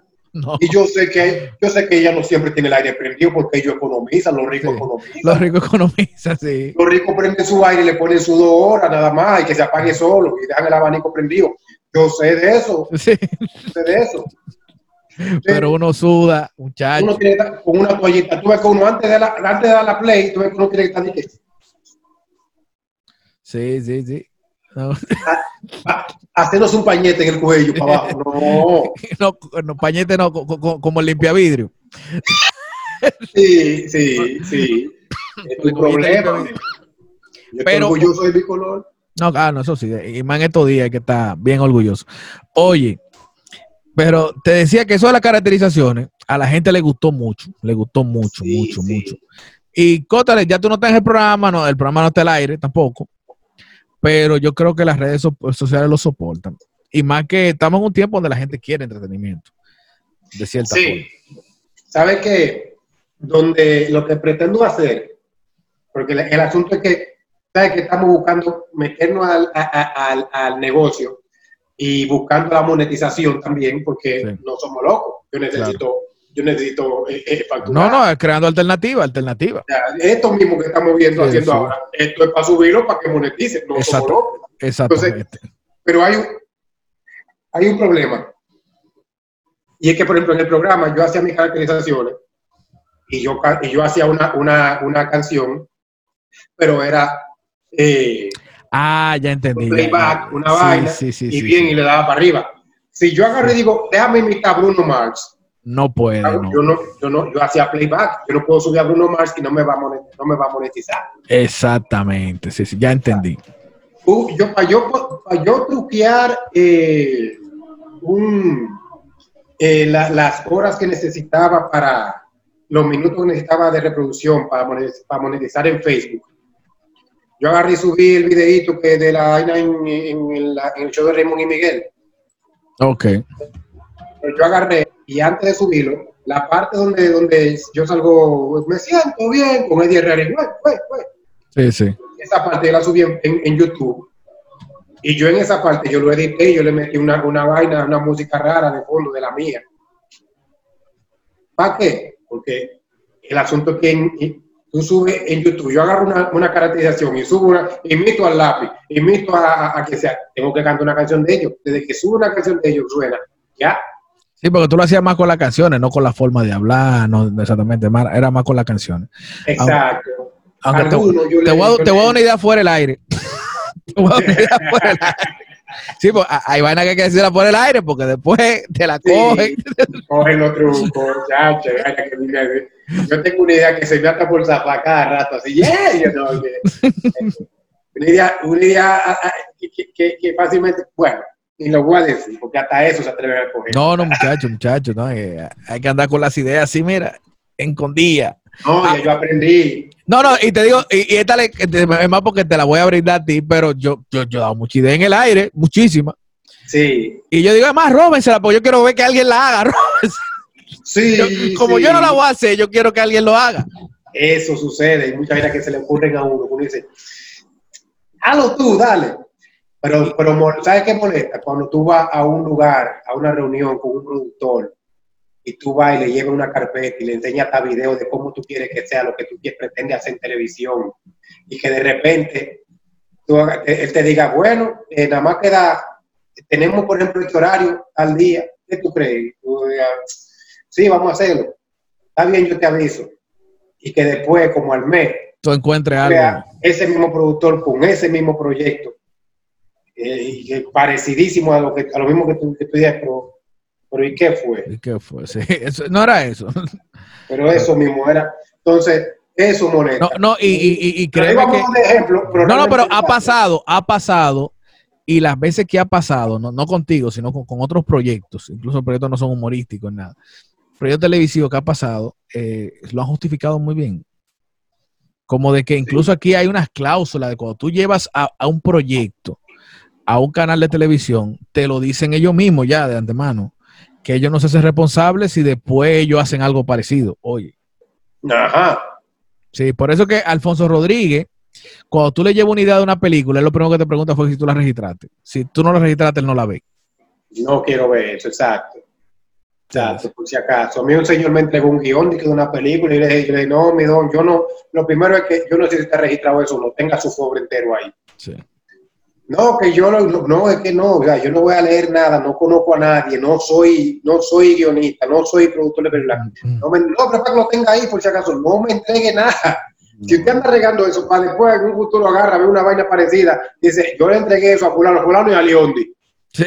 Speaker 2: Y yo sé que yo sé que ella no siempre tiene el aire prendido porque ellos economizan, los ricos
Speaker 1: Sí.
Speaker 2: economizan.
Speaker 1: Los ricos economizan, sí.
Speaker 2: Los ricos prenden su aire y le ponen su dos horas nada más y que se apague solo y dejan el abanico prendido. Yo sé de eso,
Speaker 1: Sí,
Speaker 2: sé de eso.
Speaker 1: pero uno suda,
Speaker 2: Uno
Speaker 1: muchacho.
Speaker 2: tiene que estar con una toallita. Tú ves que uno antes de, la, antes de dar la play, tú ves que uno tiene que estar que,
Speaker 1: Sí, sí, sí. No,
Speaker 2: hacernos un pañete en el cuello para abajo. No, *laughs*
Speaker 1: no, no, pañete no, co- co- como el limpia vidrio.
Speaker 2: sí, sí, sí. Es tu problema. Yo
Speaker 1: Pero-
Speaker 2: orgulloso de mi color.
Speaker 1: No, ah, no, eso sí. Y más en estos días que estar bien orgulloso. Oye, pero te decía que eso de las caracterizaciones a la gente le gustó mucho, le gustó mucho,
Speaker 2: Sí,
Speaker 1: mucho,
Speaker 2: sí.
Speaker 1: mucho. Y Cótale, ya tú no estás en el programa, no, el programa no está al aire tampoco, pero yo creo que las redes so- sociales lo soportan. Y más que estamos en un tiempo donde la gente quiere entretenimiento, de cierta
Speaker 2: Sí. ¿Sabes qué? Donde lo que pretendo hacer, porque el, asunto es que, ¿sabes? Que estamos buscando meternos al, a- al, al negocio y buscando la monetización también, porque
Speaker 1: Sí.
Speaker 2: no somos locos. Yo necesito, yo necesito eh, eh, facturar.
Speaker 1: No, no, creando alternativa, alternativa.
Speaker 2: O sea, esto mismo que estamos viendo,
Speaker 1: Sí,
Speaker 2: haciendo
Speaker 1: sí.
Speaker 2: ahora, esto es para subirlo, para que moneticen. No
Speaker 1: Exacto.
Speaker 2: locos.
Speaker 1: Exactamente.
Speaker 2: Pero hay un, hay un problema. Y es que, por ejemplo, en el programa yo hacía mis caracterizaciones y yo, y yo hacía una, una, una canción, pero era eh,
Speaker 1: Ah, ya entendí.
Speaker 2: un playback,
Speaker 1: ya.
Speaker 2: una
Speaker 1: Sí,
Speaker 2: vaina, y bien, y le daba para arriba. Si yo agarré y digo, déjame imitar a Bruno Mars,
Speaker 1: No puede,
Speaker 2: Claro,
Speaker 1: no.
Speaker 2: Yo, no, yo, no, yo hacía playback. Yo no puedo subir a Bruno Mars y no me va a monetizar. No me va a monetizar.
Speaker 1: Exactamente, sí, sí, ya entendí.
Speaker 2: Uh, yo, para yo, pa' yo truquear eh, un, eh, la- las horas que necesitaba para los minutos que necesitaba de reproducción para monetizar, para monetizar en Facebook. Yo agarré y subí el videito que de la vaina en, en el- en el show de Raymond y Miguel.
Speaker 1: Ok.
Speaker 2: Pero yo agarré y antes de subirlo, la parte donde, donde yo salgo, me siento bien con Eddie Herrera, y, güey, güey, güey.
Speaker 1: Sí, sí.
Speaker 2: esa parte yo la subí en, en- YouTube. Y yo en esa parte yo lo edité y yo le metí una, una vaina, una música rara de fondo de la mía. ¿Para qué? Porque el asunto es que en- tú subes en YouTube, yo agarro una, una caracterización y subo una, imito al lápiz, imito a, a- a que sea, tengo que cantar una canción de ellos. Desde que subo una canción de ellos suena, ya.
Speaker 1: Sí, porque tú lo hacías más con las canciones, no con la forma de hablar, no exactamente, más- era más con las canciones.
Speaker 2: Exacto.
Speaker 1: Aunque te, voy a,
Speaker 2: yo
Speaker 1: te
Speaker 2: le-
Speaker 1: voy a dar una idea fuera del aire. *laughs* te voy a dar una idea fuera del aire. Sí, pues hay vainas que hay que decirla por el aire porque después te la
Speaker 2: Sí,
Speaker 1: cogen.
Speaker 2: cogen los trucos, chacho, mira, Yo tengo una idea que se me ata por zafar cada rato, así, yeah, yo no, que- *laughs* una idea, una idea que, que- que fácilmente, bueno, y lo voy a decir, porque hasta eso se atreven a coger.
Speaker 1: No, no, muchachos, muchachos, no, eh, hay que andar con las ideas así, mira, escondidas.
Speaker 2: No, ya yo aprendí.
Speaker 1: No, no, y te digo, y, y esta le- es más porque te la voy a brindar a ti, pero yo, yo, yo he dado mucha idea en el aire, muchísima.
Speaker 2: Sí,
Speaker 1: Y yo digo, además, róbensela, porque yo quiero ver que alguien la haga. *laughs* róbensela.
Speaker 2: sí.
Speaker 1: Yo- como
Speaker 2: sí.
Speaker 1: yo no la voy a hacer, yo quiero que alguien lo haga.
Speaker 2: Eso sucede, hay muchas veces que se le ocurren a uno, uno dice, hazlo tú, dale. Pero, pero ¿sabes qué molesta? Cuando tú vas a un lugar, a una reunión con un productor, y tú vas y le llevas una carpeta y le enseñas hasta video de cómo tú quieres que sea lo que tú quieres, pretendes hacer en televisión, y que de repente tú él te diga, bueno, eh, nada más queda, tenemos por ejemplo este horario al día, ¿qué tú crees? Tú digas, sí, vamos a hacerlo. Está bien, yo te aviso. Y que después, como al mes,
Speaker 1: Tú encuentres algo.
Speaker 2: ese mismo productor con ese mismo proyecto, eh, y parecidísimo a lo, que, a lo mismo que tú, que tú dices, pero, pero ¿y qué fue?
Speaker 1: ¿Y ¿Qué fue? Sí, *laughs* eso- no era eso. *laughs*
Speaker 2: Pero eso mismo era. Entonces, eso molesta.
Speaker 1: No, no, y, y, y- créeme que.
Speaker 2: a un ejemplo, pero
Speaker 1: No, no, pero ha
Speaker 2: pasa.
Speaker 1: pasado, ha pasado. Y las veces que ha pasado, no, no contigo, sino con, con otros proyectos, incluso proyectos no son humorísticos, nada. Proyectos televisivos que ha pasado, eh, lo han justificado muy bien. Como de que incluso aquí hay unas cláusulas de cuando tú llevas a, a un proyecto, a un canal de televisión, te lo dicen ellos mismos ya de antemano, que ellos no se hacen responsables si después ellos hacen algo parecido. Oye,
Speaker 2: Ajá.
Speaker 1: Sí, por eso que Alfonso Rodríguez, cuando tú le llevas una idea de una película, él lo primero que te pregunta fue si tú la registraste. Si tú no la registraste, él no la ve.
Speaker 2: No quiero ver eso, exacto. Exacto, por si acaso. A mí un señor me entregó un guion de una película y le dije, yo le dije, no, mi don, yo no, lo primero es que yo no sé si está registrado eso, no tenga su sobre entero ahí.
Speaker 1: Sí.
Speaker 2: No, que yo no, no, es que no, o sea, yo no voy a leer nada, no conozco a nadie, no soy, no soy guionista, no soy productor de película. No, me, no, pero para que lo tenga ahí, por si acaso, no me entregue nada. Si usted anda regando eso, para después un futuro agarra, ve una vaina parecida, dice, yo le entregué eso a fulano, fulano y a Leondi.
Speaker 1: Sí.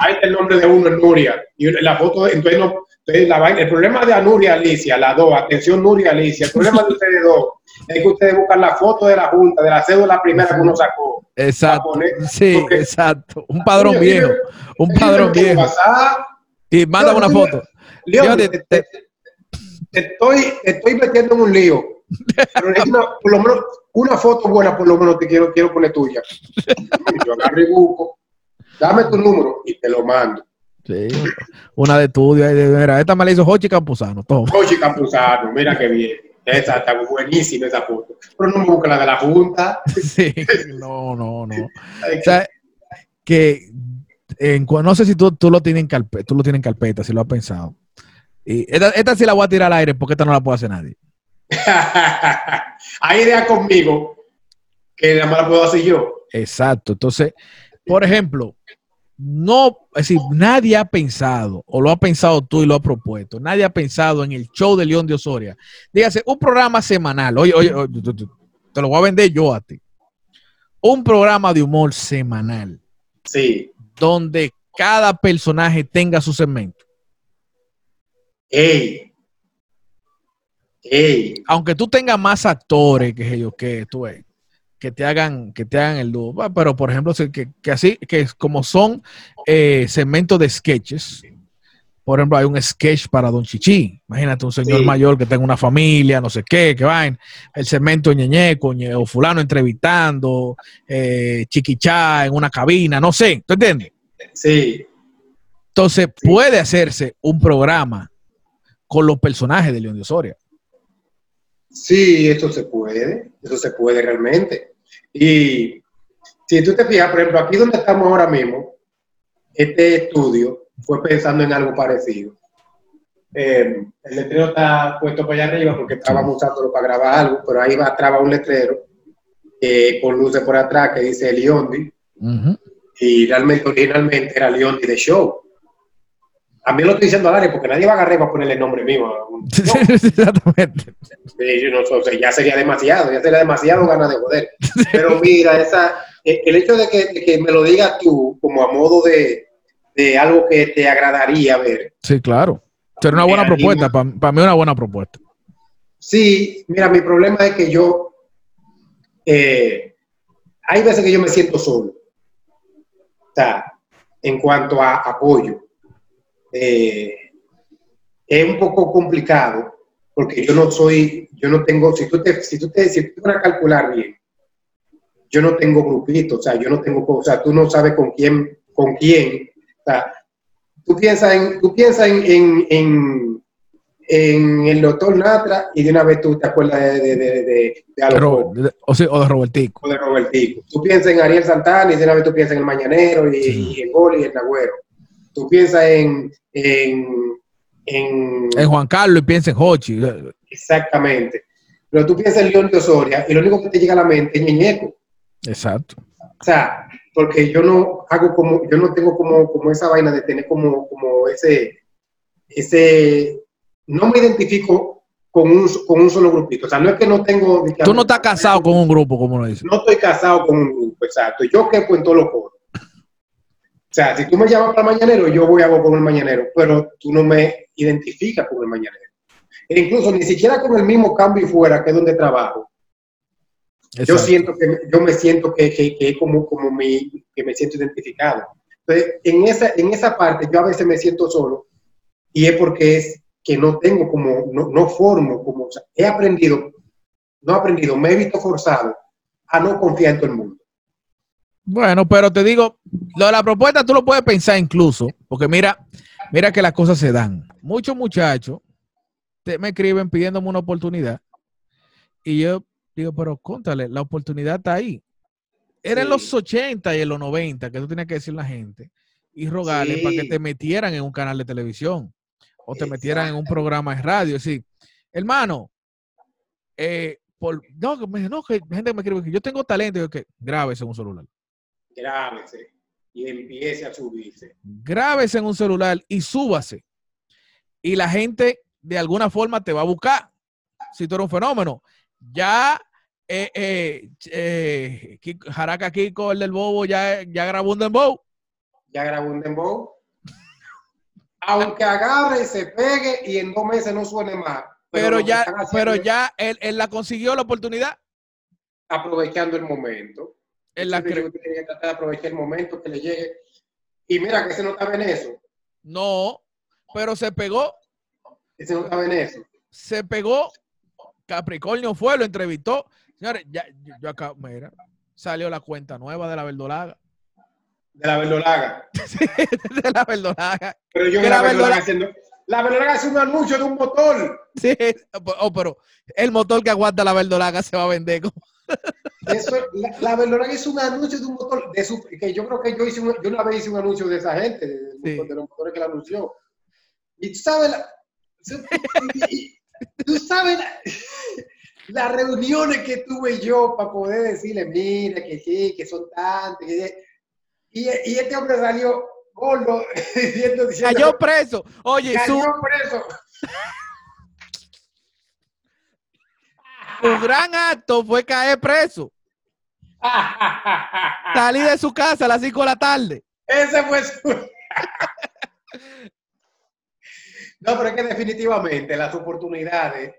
Speaker 2: Ahí está el nombre de uno, es Nuria. Y la foto, entonces, no, entonces la vaina, el problema de Nuria Alicia, la dos, atención Nuria Alicia, el problema de ustedes dos es que ustedes buscan la foto de la junta, de la cédula primera que uno sacó.
Speaker 1: Exacto. Sí,
Speaker 2: porque-
Speaker 1: exacto. Un padrón viejo. Un padrón viejo. Y manda una foto.
Speaker 2: Leondi,
Speaker 1: Leondi,
Speaker 2: te, te- te estoy, estoy metiendo en un lío. Pero una- por lo menos una foto buena, por lo menos te quiero, quiero poner tuya. *laughs* Yo agarro y busco. Dame tu número y te lo mando.
Speaker 1: Sí. Una de estudio. Mira, esta me la hizo Jochi Campuzano. Toma.
Speaker 2: Oye, Campuzano, mira qué bien. Esa está buenísima esa foto. Pero no me busca la de la Junta.
Speaker 1: Sí. No, no, no. *laughs* O sea, que en, no sé si tú, tú lo tienes en carpeta, tú lo tienes en carpeta, si lo has pensado. Y esta, esta sí la voy a tirar al aire porque esta no la puede hacer nadie. *laughs*
Speaker 2: Hay idea conmigo que nada más la puedo hacer yo.
Speaker 1: Exacto. Entonces, por ejemplo, no, es decir, nadie ha pensado, o lo ha pensado tú y lo has propuesto, nadie ha pensado en el show de León de Osoria. Dígase, un programa semanal. Oye, oye, oye, te lo voy a vender yo a ti. Un programa de humor semanal
Speaker 2: Sí,
Speaker 1: donde cada personaje tenga su segmento.
Speaker 2: ¡Ey! ¡Ey!
Speaker 1: Aunque tú tengas más actores que ellos que tú ves, que te hagan, que te hagan el dúo. Pero por ejemplo, que, que así, que es como son eh, segmentos de sketches. Por ejemplo, hay un sketch para Don Chichi. Imagínate un señor
Speaker 2: Sí.
Speaker 1: mayor que tenga una familia, no sé qué, que va en el segmento ñeñeco, ñe- o fulano entrevistando, eh, chiquichá en una cabina, no sé, ¿tú entiendes?
Speaker 2: Sí,
Speaker 1: Entonces,
Speaker 2: Sí.
Speaker 1: puede hacerse un programa con los personajes de León de Osoria.
Speaker 2: Sí, eso se puede, eso se puede realmente. Y si tú te fijas, por ejemplo, aquí donde estamos ahora mismo, este estudio fue pensando en algo parecido. Eh, el letrero está puesto para allá arriba porque estábamos usándolo para grabar algo, pero ahí va atrás un letrero eh, con luces por atrás que dice Leondi y realmente originalmente era Leondi de Show. A mí lo estoy diciendo al aire porque nadie va a agarrar y va a ponerle el nombre mío. *laughs*
Speaker 1: Exactamente.
Speaker 2: Sí, yo no sé, o sea, ya sería demasiado, ya sería demasiado ganas de joder. Pero mira, esa, eh, el hecho de que, de que me lo digas tú como a modo de, de algo que te agradaría ver.
Speaker 1: Sí, claro. Sería una buena propuesta.
Speaker 2: Lima.
Speaker 1: Para mí, una buena propuesta.
Speaker 2: Sí, mira, mi problema es que yo, eh, hay veces que yo me siento solo. O sea, en cuanto a apoyo. Eh, es un poco complicado porque yo no soy, yo no tengo, si tú te, si tú te, si tú a calcular bien, yo no tengo grupito, o sea, yo no tengo, o sea, tú no sabes con quién, con quién, o sea, tú piensas en, tú piensas en, en, en, en el doctor Natra y de una vez tú te acuerdas de, de, de, de, de Alo
Speaker 1: Ro-
Speaker 2: Cole,
Speaker 1: de- o, sí, o de Robertico.
Speaker 2: o de Robertico. Tú piensas en Ariel Santana y de una vez tú piensas en el Mañanero y,
Speaker 1: Sí.
Speaker 2: y en Gol y en Nagüero. Tú piensas en, en, en,
Speaker 1: En Juan Carlos y piensa en Hochi.
Speaker 2: exactamente. Pero tú piensas en León de Osoria y lo único que te llega a la mente es Ñeñeco.
Speaker 1: Exacto.
Speaker 2: O sea, porque yo no hago como, yo no tengo como, como esa vaina de tener como, como ese, ese, no me identifico con un, con un solo grupito. O sea, no es que no tengo.
Speaker 1: Tú no estás casado con un grupo, como lo dice.
Speaker 2: No estoy casado con un grupo, exacto. Yo quepo en todos los coros. O sea, si tú me llamas para el mañanero, yo voy a go con el mañanero, pero tú no me identificas con el mañanero. E incluso ni siquiera con el mismo cambio y fuera, que es donde trabajo. Yo
Speaker 1: Exacto.
Speaker 2: siento que yo me siento que, que, que como, como mi, que me siento identificado. Entonces, en esa, en esa parte yo a veces me siento solo y es porque es que no tengo como, no, no formo, como, o sea, he aprendido, no he aprendido, me he visto forzado a no confiar en todo el mundo.
Speaker 1: Bueno, pero te digo, lo de la propuesta tú lo puedes pensar incluso, porque mira, mira que las cosas se dan. Muchos muchachos te- me escriben pidiéndome una oportunidad y yo digo, pero contale, la oportunidad está ahí. Era en
Speaker 2: Sí.
Speaker 1: los 80 y en los 90 que tú tenías que decirle a la gente y rogarle
Speaker 2: Sí.
Speaker 1: para que te metieran en un canal de televisión o te metieran en un programa de radio. Decir, hermano, eh, por, no, que me, no, que gente me escribe que yo tengo talento, y yo que grábese en un celular.
Speaker 2: Grábese y empiece a subirse.
Speaker 1: grábese en un celular y súbase. Y la gente de alguna forma te va a buscar. Si tú eres un fenómeno. Ya eh, eh, eh, Kiko- Jaraca Kiko, el del Bobo, ya, ya grabó un dembow.
Speaker 2: Ya grabó un dembow. Aunque agarre y se pegue y en dos meses no suene más.
Speaker 1: Pero
Speaker 2: que
Speaker 1: ya, pero ya él, él la consiguió la oportunidad.
Speaker 2: aprovechando el momento.
Speaker 1: Él la
Speaker 2: Yo que tratar de aprovechar el momento que le llegue. Y mira que ese no estaba en eso.
Speaker 1: No, pero se pegó,
Speaker 2: Ese no estaba en eso.
Speaker 1: se pegó. Capricornio fue, lo entrevistó. Señores, ya, yo, yo acá, mira, salió la cuenta nueva de la verdolaga.
Speaker 2: De la verdolaga. *laughs*
Speaker 1: de la verdolaga.
Speaker 2: Pero yo la
Speaker 1: la
Speaker 2: verdolaga haciendo. La verdolaga hace un anuncio de un motor.
Speaker 1: Sí, *laughs* oh, pero el motor que aguanta la verdolaga se va a vender. como-
Speaker 2: Eso, la, la hizo un anuncio de un motor. De su, que yo creo que yo hice un, yo una vez hice un anuncio de esa gente, de,
Speaker 1: Sí.
Speaker 2: de los motores que la anunció. Y tú sabes, la, y- tú sabes la- las reuniones que tuve yo para poder decirle, mira, que sí, que son tantos. y, y este hombre salió gordo *laughs* diciendo, diciendo
Speaker 1: Cayó preso. Oye, su,
Speaker 2: cayó preso.
Speaker 1: Su gran acto fue caer preso. Salí de su casa a las 5 de la tarde.
Speaker 2: Ese fue su. No, pero es que definitivamente las oportunidades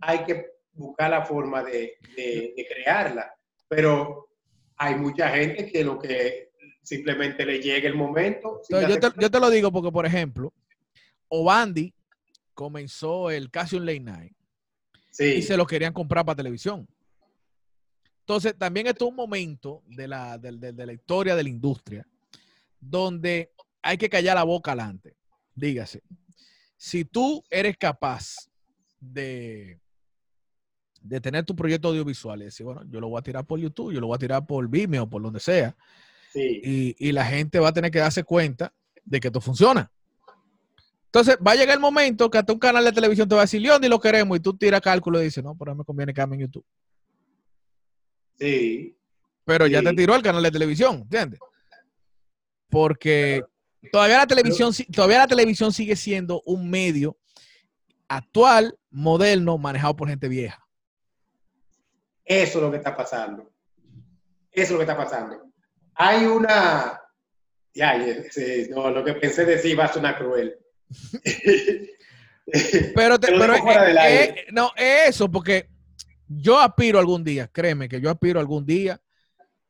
Speaker 2: hay que buscar la forma de, de, de crearla. Pero hay mucha gente que lo que simplemente le llegue el momento. sin
Speaker 1: Entonces, yo,
Speaker 2: hacer-
Speaker 1: te, yo te lo digo porque, por ejemplo, Obandi comenzó el Casio Late Night
Speaker 2: sí,
Speaker 1: y se lo querían comprar para televisión. Entonces, también esto es un momento de la, de, de- de la historia de la industria donde hay que callar la boca adelante. Dígase, si tú eres capaz de, de tener tu proyecto audiovisual y decir, bueno, yo lo voy a tirar por YouTube, yo lo voy a tirar por Vimeo, por donde sea,
Speaker 2: sí.
Speaker 1: y, y la gente va a tener que darse cuenta de que esto funciona. Entonces, va a llegar el momento que hasta un canal de televisión te va a decir, León, y lo queremos, y tú tiras cálculo y dices, no, pero a mí me conviene quedarme en YouTube.
Speaker 2: sí.
Speaker 1: Pero ya te tiró el canal de televisión, ¿entiendes? Porque todavía la televisión, si- todavía la televisión sigue siendo un medio actual, moderno, manejado por gente vieja.
Speaker 2: Eso es lo que está pasando. Eso es lo que está pasando. Hay una. Ya, no, lo que pensé decir va a sonar cruel.
Speaker 1: Pero, te- pero
Speaker 2: fuera
Speaker 1: eh, eh,
Speaker 2: aire.
Speaker 1: no, es eso, porque yo aspiro algún día, créeme que yo aspiro algún día,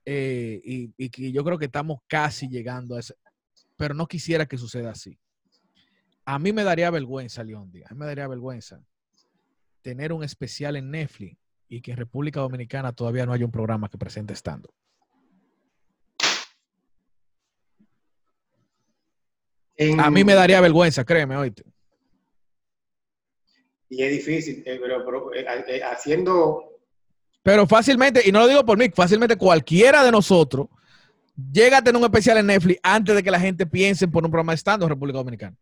Speaker 1: eh, y, y que yo creo que estamos casi llegando a ese, pero no quisiera que suceda así. A mí me daría vergüenza, León Díaz, a mí me daría vergüenza tener un especial en Netflix y que en República Dominicana todavía no haya un programa que presente estando.
Speaker 2: En-
Speaker 1: A mí me daría vergüenza, créeme, oíste.
Speaker 2: Y es difícil, eh, pero, pero, eh, eh, haciendo.
Speaker 1: Pero fácilmente, y no lo digo por mí, fácilmente cualquiera de nosotros llega a tener un especial en Netflix antes de que la gente piense en poner un programa de stand en República Dominicana.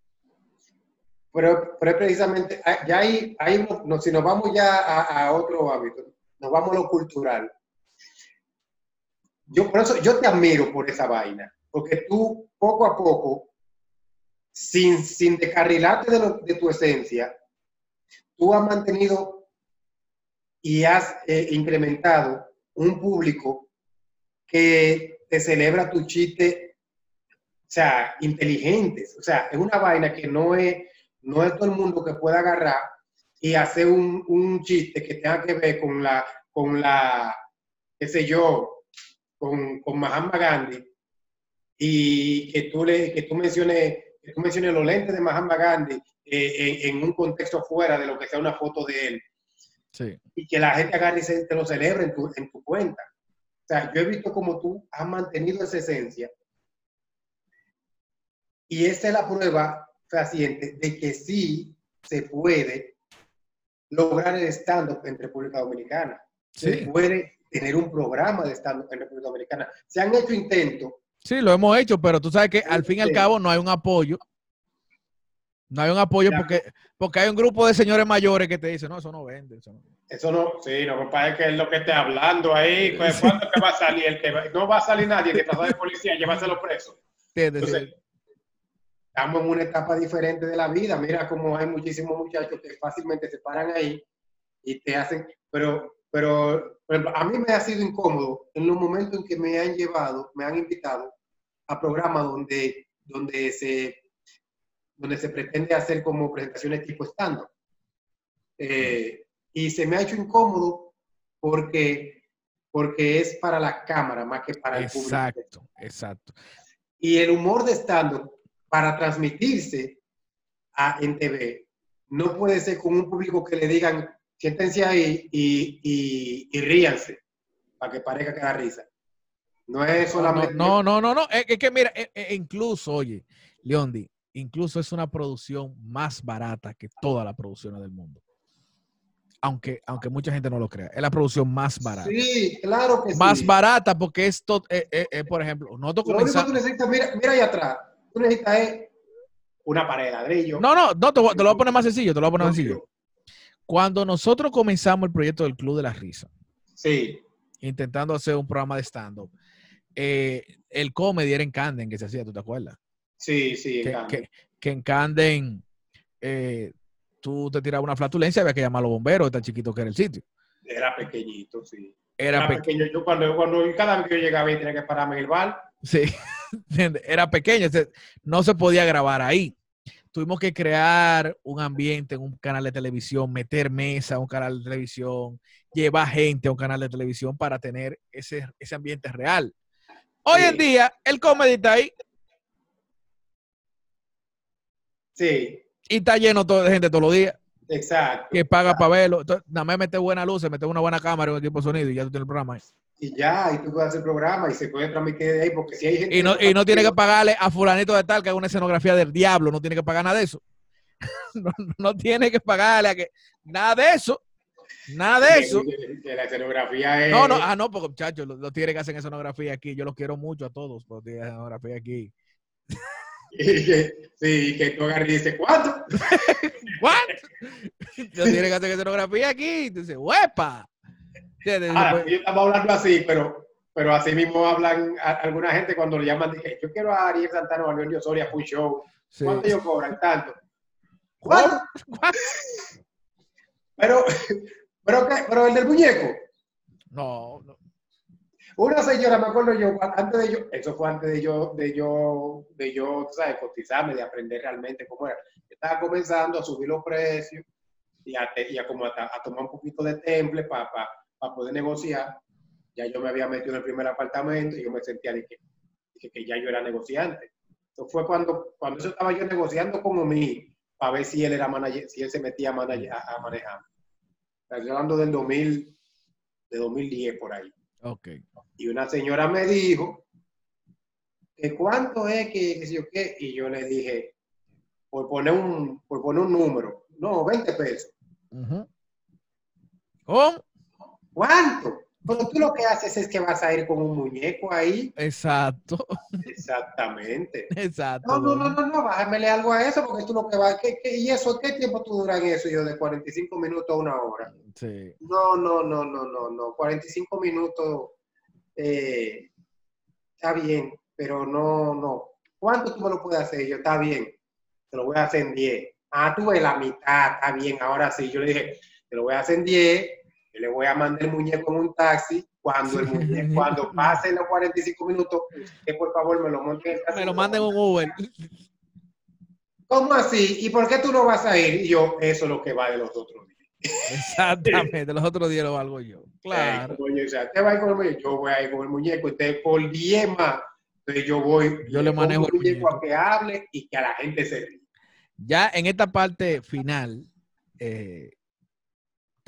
Speaker 2: Pero, pero es precisamente, ah, ya hay, hay no, si nos vamos ya a, a otro hábito, nos vamos a lo cultural. Yo, por eso, yo te admiro por esa vaina, porque tú poco a poco, sin, sin descarrilarte de, lo- de tu esencia, tú has mantenido y has eh, incrementado un público que te celebra tu chiste, o sea, inteligentes. O sea, es una vaina que no es, no es todo el mundo que pueda agarrar y hacer un, un chiste que tenga que ver con la, con la, qué sé yo, con, con Mahatma Gandhi y que tú, le, que tú menciones tú menciones los lentes de Mahatma Gandhi eh, en, en un contexto fuera de lo que sea una foto de él
Speaker 1: Sí.
Speaker 2: y que la gente agarre y se, te lo celebre en tu, en tu cuenta. O sea, yo he visto como tú has mantenido esa esencia y esa es la prueba fehaciente de que sí se puede lograr el stand-up en República Dominicana. Se
Speaker 1: Sí.
Speaker 2: puede tener un programa de stand-up en República Dominicana. Se han hecho intentos.
Speaker 1: Sí, lo hemos hecho, pero tú sabes que al fin y al cabo no hay un apoyo. No hay un apoyo porque, porque hay un grupo de señores mayores que te dicen, no, eso no vende. Eso no.
Speaker 2: Eso no, sí, no me parece que es lo que esté hablando ahí. pues, ¿Cuándo que va a salir? El que va- no va a salir nadie que pasa de policía, llévaselo preso. Estamos en una etapa diferente de la vida. Mira cómo hay muchísimos muchachos que fácilmente se paran ahí y te hacen, pero, pero, por ejemplo, a mí me ha sido incómodo en los momentos en que me han llevado, me han invitado a programas donde, donde se donde se pretende hacer como presentaciones tipo stand y se me ha hecho incómodo porque, porque es para la cámara más que para el público.
Speaker 1: Exacto, exacto.
Speaker 2: Y el humor de stand para transmitirse a, en TV no puede ser con un público que le digan, siéntense ahí y, y, y ríanse para que parezca que da risa. No es solamente...
Speaker 1: No, no, no, no. Es, es que mira, eh, eh, incluso, oye, Leondi, incluso es una producción más barata que todas las producciones del mundo. Aunque, aunque mucha gente no lo crea. Es la producción más barata.
Speaker 2: Sí, claro que
Speaker 1: más
Speaker 2: sí.
Speaker 1: barata porque esto, eh, eh, eh, por ejemplo, nosotros
Speaker 2: Lo único que tú necesitas, mira, mira ahí atrás, tú necesitas es una pared de ladrillo.
Speaker 1: No, no, no, te, te lo voy a poner más sencillo, te lo voy a poner más sencillo. Cuando nosotros comenzamos el proyecto del Club de la Risa,
Speaker 2: Sí,
Speaker 1: intentando hacer un programa de stand-up, eh, el comedy era en Canden que se hacía, ¿tú te acuerdas?
Speaker 2: sí, sí.
Speaker 1: que,
Speaker 2: en
Speaker 1: que- que en Canden eh, tú te tirabas una flatulencia, había que llamar a los bomberos, tan chiquito que era el sitio.
Speaker 2: Era pequeñito, sí.
Speaker 1: Era,
Speaker 2: Era
Speaker 1: pequeño,
Speaker 2: pequeño. Yo cuando, cuando cada vez que yo llegaba y tenía que pararme en el bar,
Speaker 1: sí, *laughs* era pequeño, no se podía grabar ahí. Tuvimos que crear un ambiente en un canal de televisión, meter mesa a un canal de televisión, llevar gente a un canal de televisión para tener ese, ese ambiente real. Hoy en día, el comedy está ahí
Speaker 2: Sí,
Speaker 1: y está lleno todo de gente todos los días
Speaker 2: exacto.
Speaker 1: que paga para verlo. Entonces, nada más mete buena luz, mete una buena cámara un equipo de sonido y ya tú tienes el programa ahí.
Speaker 2: Y ya, y tú puedes hacer programa y se puede transmitir de ahí, porque si hay gente.
Speaker 1: Y no, y no tiene que pagarle a fulanito de tal que haga una escenografía del diablo, no tiene que pagar nada de eso. *laughs* No, no tiene que pagarle a que nada de eso. Nada de eso.
Speaker 2: La escenografía es.
Speaker 1: No, no, ah, no, porque muchachos, los, los tigres que hacen escenografía aquí, yo los quiero mucho a todos, los tigres de escenografía aquí. *laughs*
Speaker 2: Y que, sí, que tú agarras y dices, ¿cuánto? *laughs*
Speaker 1: ¿What? Los tigres que hacen escenografía aquí, entonces, ¡huepa!
Speaker 2: Ahora, yo estamos hablando así, pero, pero así mismo hablan a- alguna gente cuando le llaman, dije, yo quiero a Ariel Santana o a Leonio Soria para un show.
Speaker 1: sí.
Speaker 2: ¿Cuánto ellos cobran? Tanto. ¿Cuánto? Pero, pero, ¿qué? pero el del muñeco.
Speaker 1: No, no.
Speaker 2: Una señora, me acuerdo yo, antes de yo, eso fue antes de yo, de yo, de yo, ¿sabes? Cotizarme, de aprender realmente cómo era. Yo estaba comenzando a subir los precios y a, y a como a, a tomar un poquito de temple para poder negociar. Ya yo me había metido en el primer apartamento y yo me sentía de que, de que, ya yo era negociante. Eso fue cuando, cuando eso estaba yo negociando con mí para ver si él era manager, si él se metía a, manager- a, a manejar. Estoy hablando del 2000, de 2010 por ahí.
Speaker 1: Ok.
Speaker 2: Y una señora me dijo que cuánto es que, yo qué, y yo le dije, por poner un, por poner un número, no, 20 pesos.
Speaker 1: ¿Cómo?
Speaker 2: ¿Cuánto? Pero tú lo que haces es que vas a ir con un muñeco ahí.
Speaker 1: Exacto,
Speaker 2: Exactamente. *laughs*
Speaker 1: exacto.
Speaker 2: No, no, no, no, no, bájamele algo a eso, porque tú lo que vas, ¿qué, qué, y eso qué tiempo tú duras en eso? Yo, de 45 minutos a una hora.
Speaker 1: Sí.
Speaker 2: No, no, no, no, no, no. 45 minutos eh, está bien, pero no, no. ¿Cuánto tú me lo puedes hacer? Yo, está bien, te lo voy a hacer en 10. Ah, tú ves la mitad, está bien, ahora sí. Yo le dije, te lo voy a hacer en 10, yo le voy a mandar el muñeco en un taxi. Cuando el muñeco, cuando pasen los 45 minutos, que por favor me lo monten en el taxi.
Speaker 1: Me lo manden un Uber.
Speaker 2: ¿Cómo así? ¿Y por qué tú no vas a ir? Y yo, eso es lo que va de los otros días.
Speaker 1: Exactamente. Los otros días lo valgo yo. *laughs* Claro.
Speaker 2: Eh, o sea, ¿te vas a ir con el muñeco? Yo voy a ir con el muñeco. Entonces, por 10 más, entonces yo voy.
Speaker 1: Yo le manejo
Speaker 2: el
Speaker 1: el
Speaker 2: muñeco
Speaker 1: muñeco.
Speaker 2: a que hable y que a la gente se ríe.
Speaker 1: Ya en esta parte final, eh,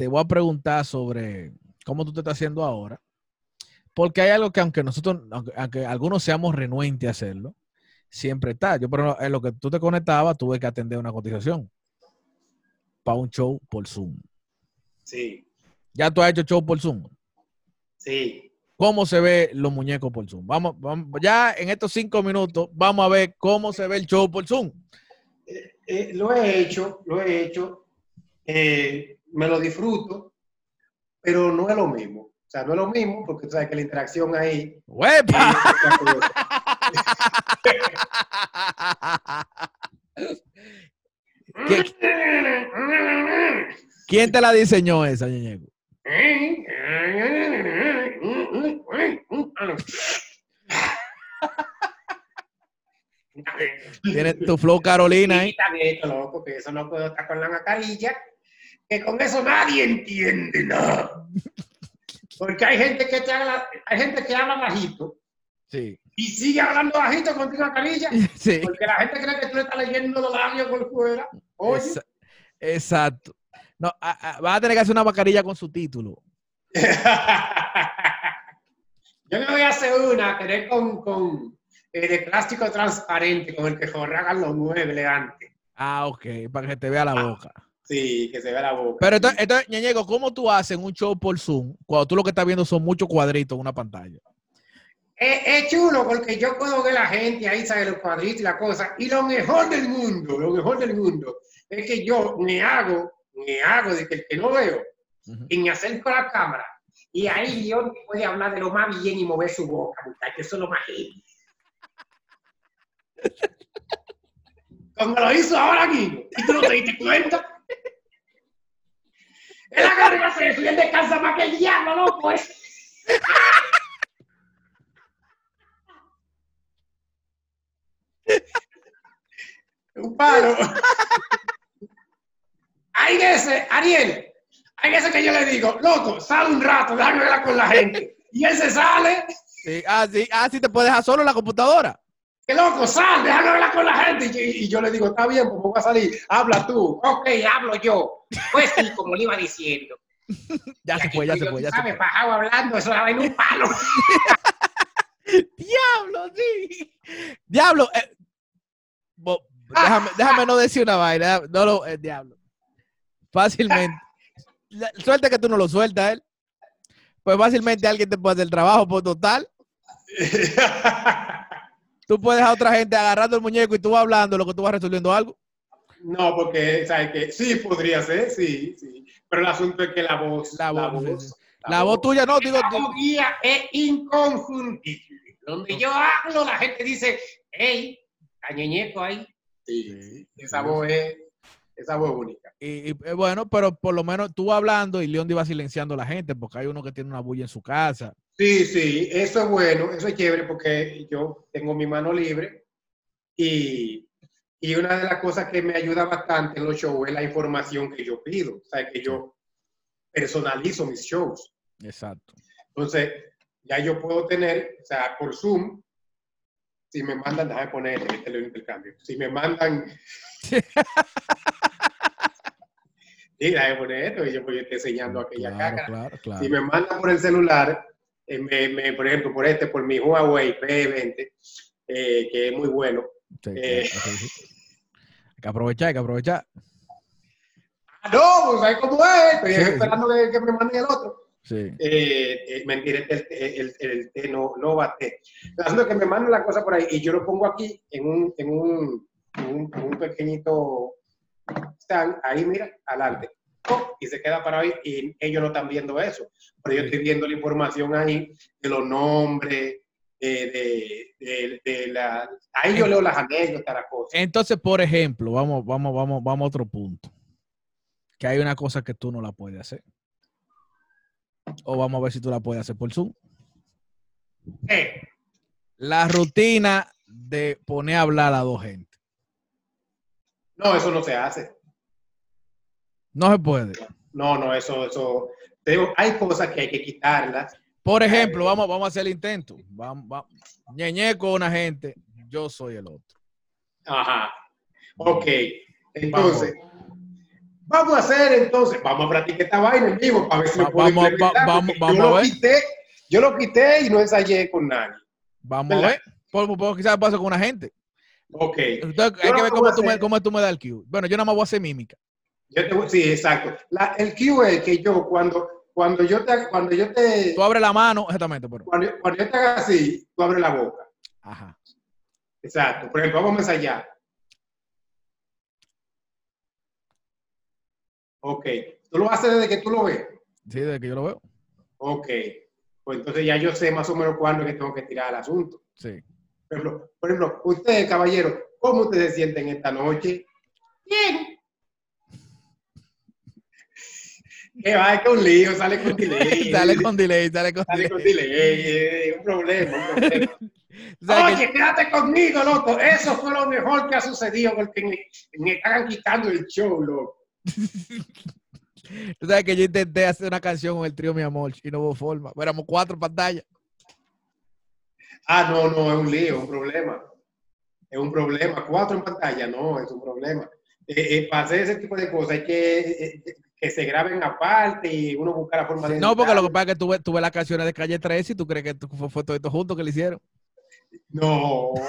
Speaker 1: te voy a preguntar sobre cómo tú te estás haciendo ahora. Porque hay algo que aunque nosotros, aunque, aunque algunos seamos renuentes a hacerlo, siempre está. Yo, ejemplo, en lo que tú te conectabas, tuve que atender una cotización para un show por Zoom.
Speaker 2: Sí,
Speaker 1: Ya tú has hecho show por Zoom.
Speaker 2: sí.
Speaker 1: ¿Cómo se ve los muñecos por Zoom? Vamos, vamos, ya en estos cinco minutos, vamos a ver cómo se ve el show por Zoom.
Speaker 2: Eh, lo he hecho, lo he hecho. eh, me lo disfruto, pero no es lo mismo. O sea, no es lo mismo porque tú sabes que la interacción ahí. eh,
Speaker 1: ¡Huepa!
Speaker 2: es otra cosa.
Speaker 1: ¿Qué- ¿Quién te la diseñó esa, Ñeñeco? Tiene tu flow Carolina ahí.
Speaker 2: Quítame esto, loco, que eso no puedo estar con la mascarilla, que con eso nadie entiende nada. Porque hay gente que te habla, hay gente que habla bajito
Speaker 1: Sí,
Speaker 2: y sigue hablando bajito con tu mascarilla, *laughs*
Speaker 1: sí.
Speaker 2: porque la gente cree que tú le estás leyendo los labios por fuera. Oye,
Speaker 1: exacto. No, a- a- vas a tener que hacer una mascarilla con su título. *laughs*
Speaker 2: yo me voy a hacer una, que con, con eh, de plástico transparente, con el que forragan los muebles antes.
Speaker 1: Ah, ok, para que te vea la boca.
Speaker 2: Sí, que se vea la boca.
Speaker 1: Pero entonces, entonces, Ñeñeco, ¿cómo tú haces un show por Zoom cuando tú lo que estás viendo son muchos cuadritos en una pantalla?
Speaker 2: Es, es chulo porque yo puedo ver la gente ahí, sabe los cuadritos y la cosa. Y lo mejor del mundo, lo mejor del mundo, es que yo me hago, me hago de que el que no veo,
Speaker 1: Ujú.
Speaker 2: y me acerco a la cámara. Y ahí Dios puede hablar de lo más bien y mover su boca, muchachos. Eso es lo más heavy. *laughs* Como lo hizo ahora Guido. ¿Y tú no te diste cuenta? Él agarra y eso y él descansa más que el diablo, loco. Pues. Un palo. Hay veces, Ariel, hay veces que yo le digo, loco, sal un rato, déjame hablar con la gente. Y él se sale.
Speaker 1: Sí, ah, sí, ah, sí, te puedes dejar solo en la computadora.
Speaker 2: Que loco, sal, déjame hablar con la gente. Y, y yo le digo, está bien, pues voy a salir. Habla tú. Ok, hablo yo. Pues sí, como le iba diciendo. *laughs*
Speaker 1: Ya se fue, ya se fue, ya se
Speaker 2: ¿Sabes?
Speaker 1: fue.
Speaker 2: Bajado hablando, eso era en un palo. *laughs*
Speaker 1: Diablo, sí. Diablo. eh, bo- déjame, déjame no decir una vaina. No lo, eh, diablo. Fácilmente. La- Suerte que tú no lo sueltas, él. Pues fácilmente alguien te puede hacer el trabajo por total. *laughs* Tú puedes a otra gente agarrando el muñeco y tú vas hablando lo que tú vas resolviendo algo.
Speaker 2: No, porque, ¿sabes qué? Sí, podría ser, sí, sí. Pero el asunto es que la voz.
Speaker 1: La voz, sí, sí. La voz tuya no, digo.
Speaker 2: La voz mía es inconfundible. Donde yo hablo, la gente dice, hey, cañeñeco ahí. Sí, esa voz es, esa voz es única.
Speaker 1: Y, y, eh, bueno, pero por lo menos tú hablando y León iba silenciando a la gente porque hay uno que tiene una bulla en su casa.
Speaker 2: Sí, sí, eso es bueno, eso es chévere porque yo tengo mi mano libre y, y una de las cosas que me ayuda bastante en los shows es la información que yo pido, o sea, que yo personalizo mis shows.
Speaker 1: Exacto.
Speaker 2: Entonces, ya yo puedo tener, o sea, por Zoom, si me mandan, déjame poner este lo intercambio, si me mandan... *laughs* Sí, déjame poner esto y yo voy enseñando aquella
Speaker 1: Claro,
Speaker 2: caca.
Speaker 1: claro, claro.
Speaker 2: Si me mandan por el celular, eh, me- me- por ejemplo, por este, por mi Huawei P20, eh, que es muy bueno.
Speaker 1: Sí,
Speaker 2: eh,
Speaker 1: sí. Hay que aprovechar, hay que aprovechar.
Speaker 2: Ah, no, pues ¿sabes cómo es? Estoy
Speaker 1: Sí,
Speaker 2: esperando que, que me manden el otro.
Speaker 1: Sí.
Speaker 2: Mentira, el, el, el, no, no bate. Es que me mandan la cosa por ahí y yo lo pongo aquí en un, en un, en un, en un pequeñito stand, ahí mira, adelante. Y se queda para ahí y ellos no están viendo eso. Pero yo estoy viendo la información ahí de los nombres, de, de, de, de la... Ahí yo leo las anécdotas, las cosas.
Speaker 1: Entonces, por ejemplo, vamos, vamos, vamos, vamos a otro punto. Que hay una cosa que tú no la puedes hacer. O vamos a ver si tú la puedes hacer por Zoom.
Speaker 2: Eh,
Speaker 1: La rutina de poner a hablar a dos gente.
Speaker 2: no, eso no se hace.
Speaker 1: No se puede.
Speaker 2: No, no, eso, eso... hay cosas que hay que quitarlas.
Speaker 1: Por ejemplo, vamos, vamos a hacer el intento. Vamos, vamos. Ñeñeco una gente, yo soy el otro.
Speaker 2: Ajá. Ok. Entonces, vamos, a hacer entonces, vamos a practicar esta vaina en vivo para ver si
Speaker 1: Va-
Speaker 2: lo puedo
Speaker 1: vamos- va- vamos- vamos
Speaker 2: yo
Speaker 1: a
Speaker 2: lo
Speaker 1: ver.
Speaker 2: quité, yo lo quité y no ensayé con nadie.
Speaker 1: Vamos a ver. Por, por- quizás pasa con una gente.
Speaker 2: Ok.
Speaker 1: Entonces,
Speaker 2: Yo
Speaker 1: hay que
Speaker 2: lo
Speaker 1: ver cómo tú, me, cómo tú me das el cue. Bueno, yo nada más voy a hacer mímica.
Speaker 2: Yo te voy- sí, exacto. La- el cue es que yo cuando, cuando yo te, cuando yo te,
Speaker 1: Tú abres la mano, exactamente, pero.
Speaker 2: cuando, cuando yo te haga así, tú abres la boca.
Speaker 1: Ajá.
Speaker 2: Exacto. Por ejemplo, vamos a ensayar. Ok. Tú lo haces desde que tú lo ves.
Speaker 1: Sí, desde que yo lo veo.
Speaker 2: Ok. Pues entonces ya yo sé más o menos cuándo es que tengo que tirar el asunto.
Speaker 1: Sí.
Speaker 2: Por ejemplo, por ejemplo, ustedes, caballeros, ¿cómo ustedes se sienten esta noche? Bien. Que va, es que un lío, sale con delay. *laughs*
Speaker 1: sale con delay, sale con
Speaker 2: Sale
Speaker 1: delay.
Speaker 2: con delay. eh, Un problema, un problema. *laughs*
Speaker 1: Que-
Speaker 2: Oye, quédate conmigo, loco. Eso fue lo mejor que ha sucedido porque me, me estaban quitando el show, loco. *laughs*
Speaker 1: tú sabes que yo intenté hacer una canción con el trío Mi Amor y no hubo forma. Éramos cuatro pantallas.
Speaker 2: Ah, no, no, es un lío, un problema. Es un problema. Cuatro en pantalla, no, es un problema. Eh, eh, para hacer ese tipo de cosas hay que, eh, que se graben aparte y uno buscar la forma de...
Speaker 1: No, porque lo que pasa es que tú ves, tú ves las canciones de Calle 13 y tú crees que fue, fue todo esto junto que le hicieron.
Speaker 2: No. *laughs*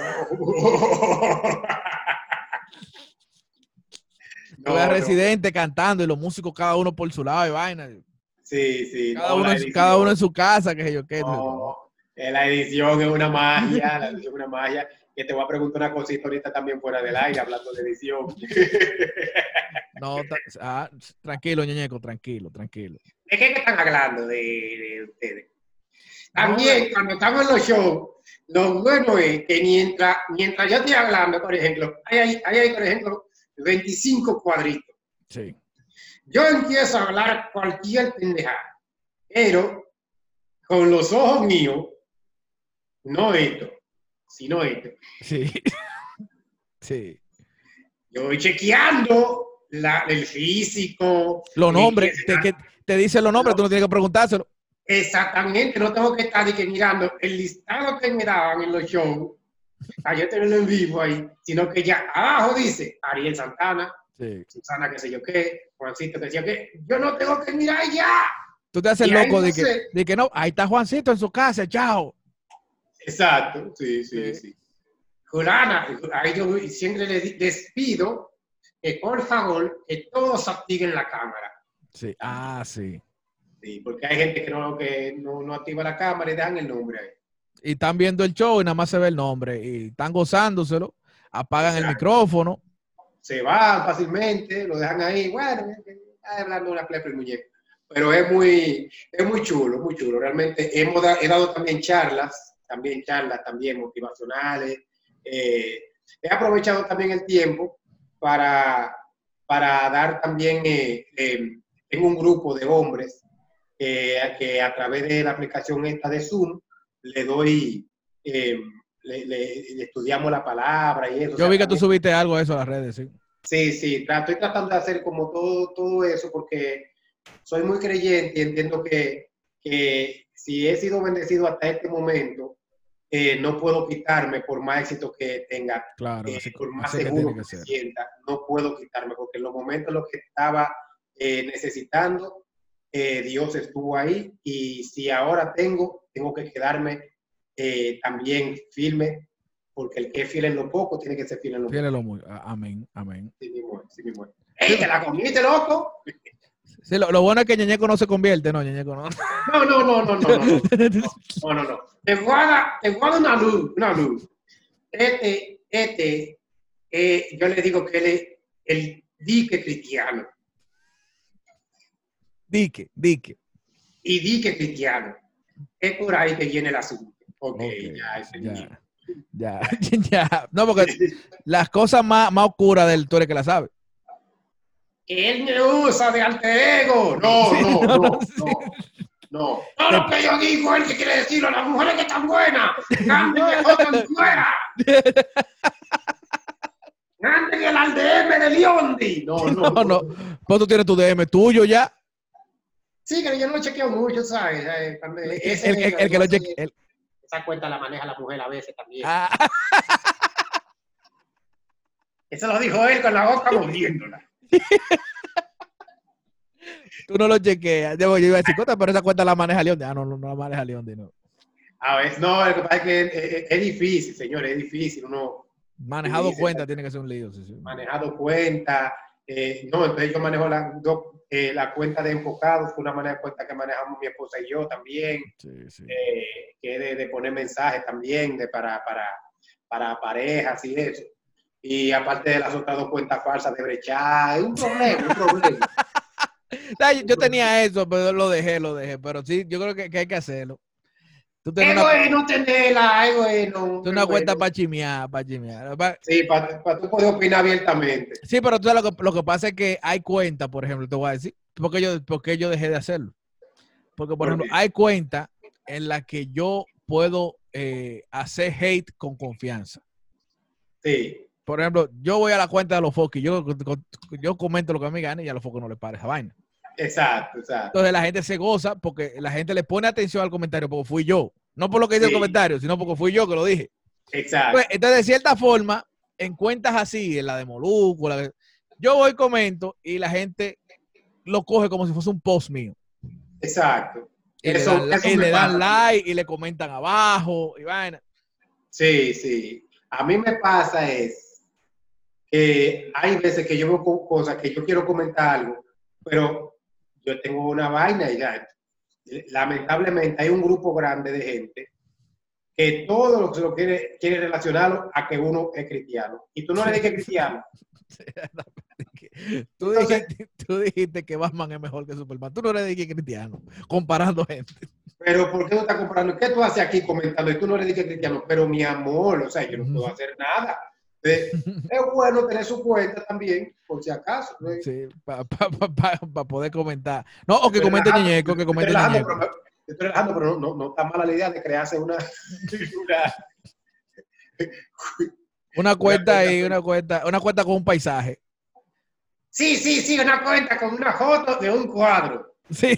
Speaker 1: A Residente cantando y los músicos cada uno por su lado y vaina.
Speaker 2: Sí, sí.
Speaker 1: Cada,
Speaker 2: no,
Speaker 1: uno, su- cada uno en su casa, que sé yo qué.
Speaker 2: No, la edición es una magia, la edición es una magia. Que te voy a preguntar una cosita ahorita también fuera del aire, hablando de edición. *laughs*
Speaker 1: No, ah, tranquilo, ñeñeco, tranquilo, tranquilo.
Speaker 2: ¿De qué están hablando de, de ustedes? También, cuando estamos en los shows, lo bueno es que mientras, mientras yo estoy hablando, por ejemplo, hay ahí, hay ahí, por ejemplo, 25 cuadritos.
Speaker 1: Sí.
Speaker 2: Yo empiezo a hablar cualquier pendejada, pero con los ojos míos, no esto, sino esto.
Speaker 1: Sí. *laughs* Sí.
Speaker 2: Yo voy chequeando la, el físico.
Speaker 1: Los nombres, te, que, te dicen los nombres, tú no tienes que preguntárselo.
Speaker 2: Exactamente, no tengo que estar que mirando el listado que me daban en los shows. Ayer tenerlo en vivo ahí, sino que ya abajo dice Ariel Santana,
Speaker 1: Sí.
Speaker 2: Susana, qué sé yo qué, Juancito, que decía que yo no tengo que mirar ya.
Speaker 1: Tú te haces
Speaker 2: Y
Speaker 1: loco
Speaker 2: no
Speaker 1: de, que,
Speaker 2: sé.
Speaker 1: de que no, ahí está Juancito en su casa, chao.
Speaker 2: Exacto, sí, sí,
Speaker 1: Sí.
Speaker 2: sí. Julana, ahí yo siempre les pido que por favor que todos activen la cámara.
Speaker 1: Sí, ah, sí.
Speaker 2: Sí, porque hay gente que no, que no, no activa la cámara y dejan el nombre ahí.
Speaker 1: Y están viendo el show y nada más se ve el nombre. Y están gozándoselo, apagan el micrófono.
Speaker 2: Se van fácilmente, lo dejan ahí, bueno, está hablando una plepa el muñeco. Pero es muy, es muy chulo, muy chulo. Realmente hemos da- he dado también charlas, también charlas también motivacionales. Eh, he aprovechado también el tiempo para, para dar también, eh, eh, tengo un grupo de hombres que, que a través de la aplicación esta de Zoom le doy, eh, le, le- le estudiamos la palabra y eso.
Speaker 1: Yo
Speaker 2: O sea,
Speaker 1: vi que tú
Speaker 2: también-
Speaker 1: subiste algo de eso a las redes, sí.
Speaker 2: Sí, sí, estoy tratando de hacer como todo, todo eso porque soy muy creyente y entiendo que, que si he sido bendecido hasta este momento, eh, no puedo quitarme por más éxito que tenga,
Speaker 1: Claro,
Speaker 2: eh,
Speaker 1: así,
Speaker 2: por más
Speaker 1: que
Speaker 2: seguro que,
Speaker 1: que ser.
Speaker 2: sienta, no puedo quitarme porque en los momentos en los que estaba eh, necesitando, eh, Dios estuvo ahí y si ahora tengo, tengo que quedarme eh, también firme porque el que es fiel en lo poco tiene que ser fiel en lo mucho.
Speaker 1: Fiel lo Amén, amén.
Speaker 2: Sí es, sí es. ¡Ey, te la comiste, loco!
Speaker 1: Sí, lo, lo, bueno es que Ñeñeco no se convierte, ¿no, Ñeñeco? No,
Speaker 2: no, no, no, no, no. No, *laughs* no, no. Te, guarda, te guarda una luz, una luz. Este, este, eh, yo le digo que él es el dique cristiano.
Speaker 1: Dique, dique.
Speaker 2: Y dique cristiano. Es por ahí que viene el asunto. Ok,
Speaker 1: okay
Speaker 2: ya, ese
Speaker 1: ya. Ya, *laughs* ya. No, porque las cosas más, más oscuras del tú eres que las sabes.
Speaker 2: Que él me usa de alter ego. No, *laughs*
Speaker 1: Sí,
Speaker 2: no,
Speaker 1: no,
Speaker 2: no,
Speaker 1: no, sí.
Speaker 2: no. No, todo lo que yo digo es que quiere decirlo. Las mujeres que están buenas, anden que jodan fuera. Anden el ALDM de Liondi. No, no,
Speaker 1: No, no. Pues tú tienes tu DM tuyo ya.
Speaker 2: Sí, que yo no lo chequeo mucho, ¿sabes? Eh, ese-
Speaker 1: El, el- el que lo
Speaker 2: ese-
Speaker 1: cheque. el-
Speaker 2: Esa cuenta la maneja la mujer a veces también.
Speaker 1: ah, *laughs*
Speaker 2: Eso lo dijo él con la boca moviéndola. *laughs*
Speaker 1: tú no lo chequeas. Yo, yo iba a decir, "Cota, pero esa cuenta la maneja León. Ah, no, no, no la maneja León. No.
Speaker 2: A veces, no, lo que pasa es que es, es- es difícil, señores, es difícil. Uno
Speaker 1: Manejado cuenta tiene que ser un lío. Sí, sí.
Speaker 2: manejado cuenta. eh, no, entonces yo manejo la, eh, la cuenta de enfocados, una manera de cuenta que manejamos mi esposa y yo también,
Speaker 1: Sí,
Speaker 2: eh, que de, de poner mensajes también de para, para, para parejas y eso. Y aparte de las otras dos cuentas falsas de brechar, es un problema, un problema. *laughs*
Speaker 1: Yo- tenía eso, pero lo dejé, lo dejé. Pero sí, yo creo que, que hay que hacerlo. Tú tienes
Speaker 2: Es
Speaker 1: una,
Speaker 2: bueno tenerla, es bueno.
Speaker 1: tú una
Speaker 2: es
Speaker 1: cuenta para chimear, para chimear. Pa-
Speaker 2: Sí, para tú poder opinar abiertamente.
Speaker 1: Sí, pero tú sabes lo que, lo que pasa es que hay cuentas, por ejemplo, te voy a decir, porque yo, porque yo dejé de hacerlo. Porque, por
Speaker 2: ¿Por
Speaker 1: ejemplo,
Speaker 2: qué?
Speaker 1: hay cuentas en las que yo puedo eh, hacer hate con confianza.
Speaker 2: Sí,
Speaker 1: Por ejemplo, yo voy a la cuenta de los focos y yo, yo comento lo que a mí gane y a los focos no les para esa vaina.
Speaker 2: exacto, exacto.
Speaker 1: Entonces la gente se goza porque la gente le pone atención al comentario porque fui yo. No por lo que dice el
Speaker 2: Sí.
Speaker 1: comentario, sino porque fui yo que lo dije.
Speaker 2: Exacto.
Speaker 1: Pues, entonces, de cierta forma, en cuentas así, en la de Moluco, la de- yo voy, comento y la gente lo coge como si fuese un post mío.
Speaker 2: Exacto.
Speaker 1: Y
Speaker 2: Eso-
Speaker 1: le dan,
Speaker 2: eso
Speaker 1: y le dan like y le comentan abajo y vaina.
Speaker 2: Sí, sí. A mí me pasa es que hay veces que yo veo co- cosas que yo quiero comentar algo, pero yo tengo una vaina y ya. Lamentablemente hay un grupo grande de gente que todo lo que lo quiere, quiere relacionarlo a que uno es cristiano. Y tú no le dices que es cristiano. *laughs*
Speaker 1: Tú
Speaker 2: Entonces-
Speaker 1: dijiste, tú dijiste que Batman es mejor que Superman. Tú no le dijiste cristiano, comparando gente.
Speaker 2: Pero ¿por qué no estás comprando? ¿Qué tú haces aquí comentando? Y tú no le dices que es cristiano. Pero mi amor, o sea, yo no puedo hacer nada. Eh, es bueno tener su cuenta también, por si acaso. ¿no?
Speaker 1: Sí, para poder comentar. No, o que
Speaker 2: Estoy
Speaker 1: comente
Speaker 2: relajando,
Speaker 1: Ñeñeco, que comente
Speaker 2: relajando,
Speaker 1: Ñeñeco.
Speaker 2: pero Estoy relajando, pero no, no, no está mala la idea de crearse una, *laughs* una,
Speaker 1: Una cuenta ahí, una cuenta, una cuenta con un paisaje.
Speaker 2: Sí, sí, sí, una cuenta con una foto de un cuadro.
Speaker 1: Sí.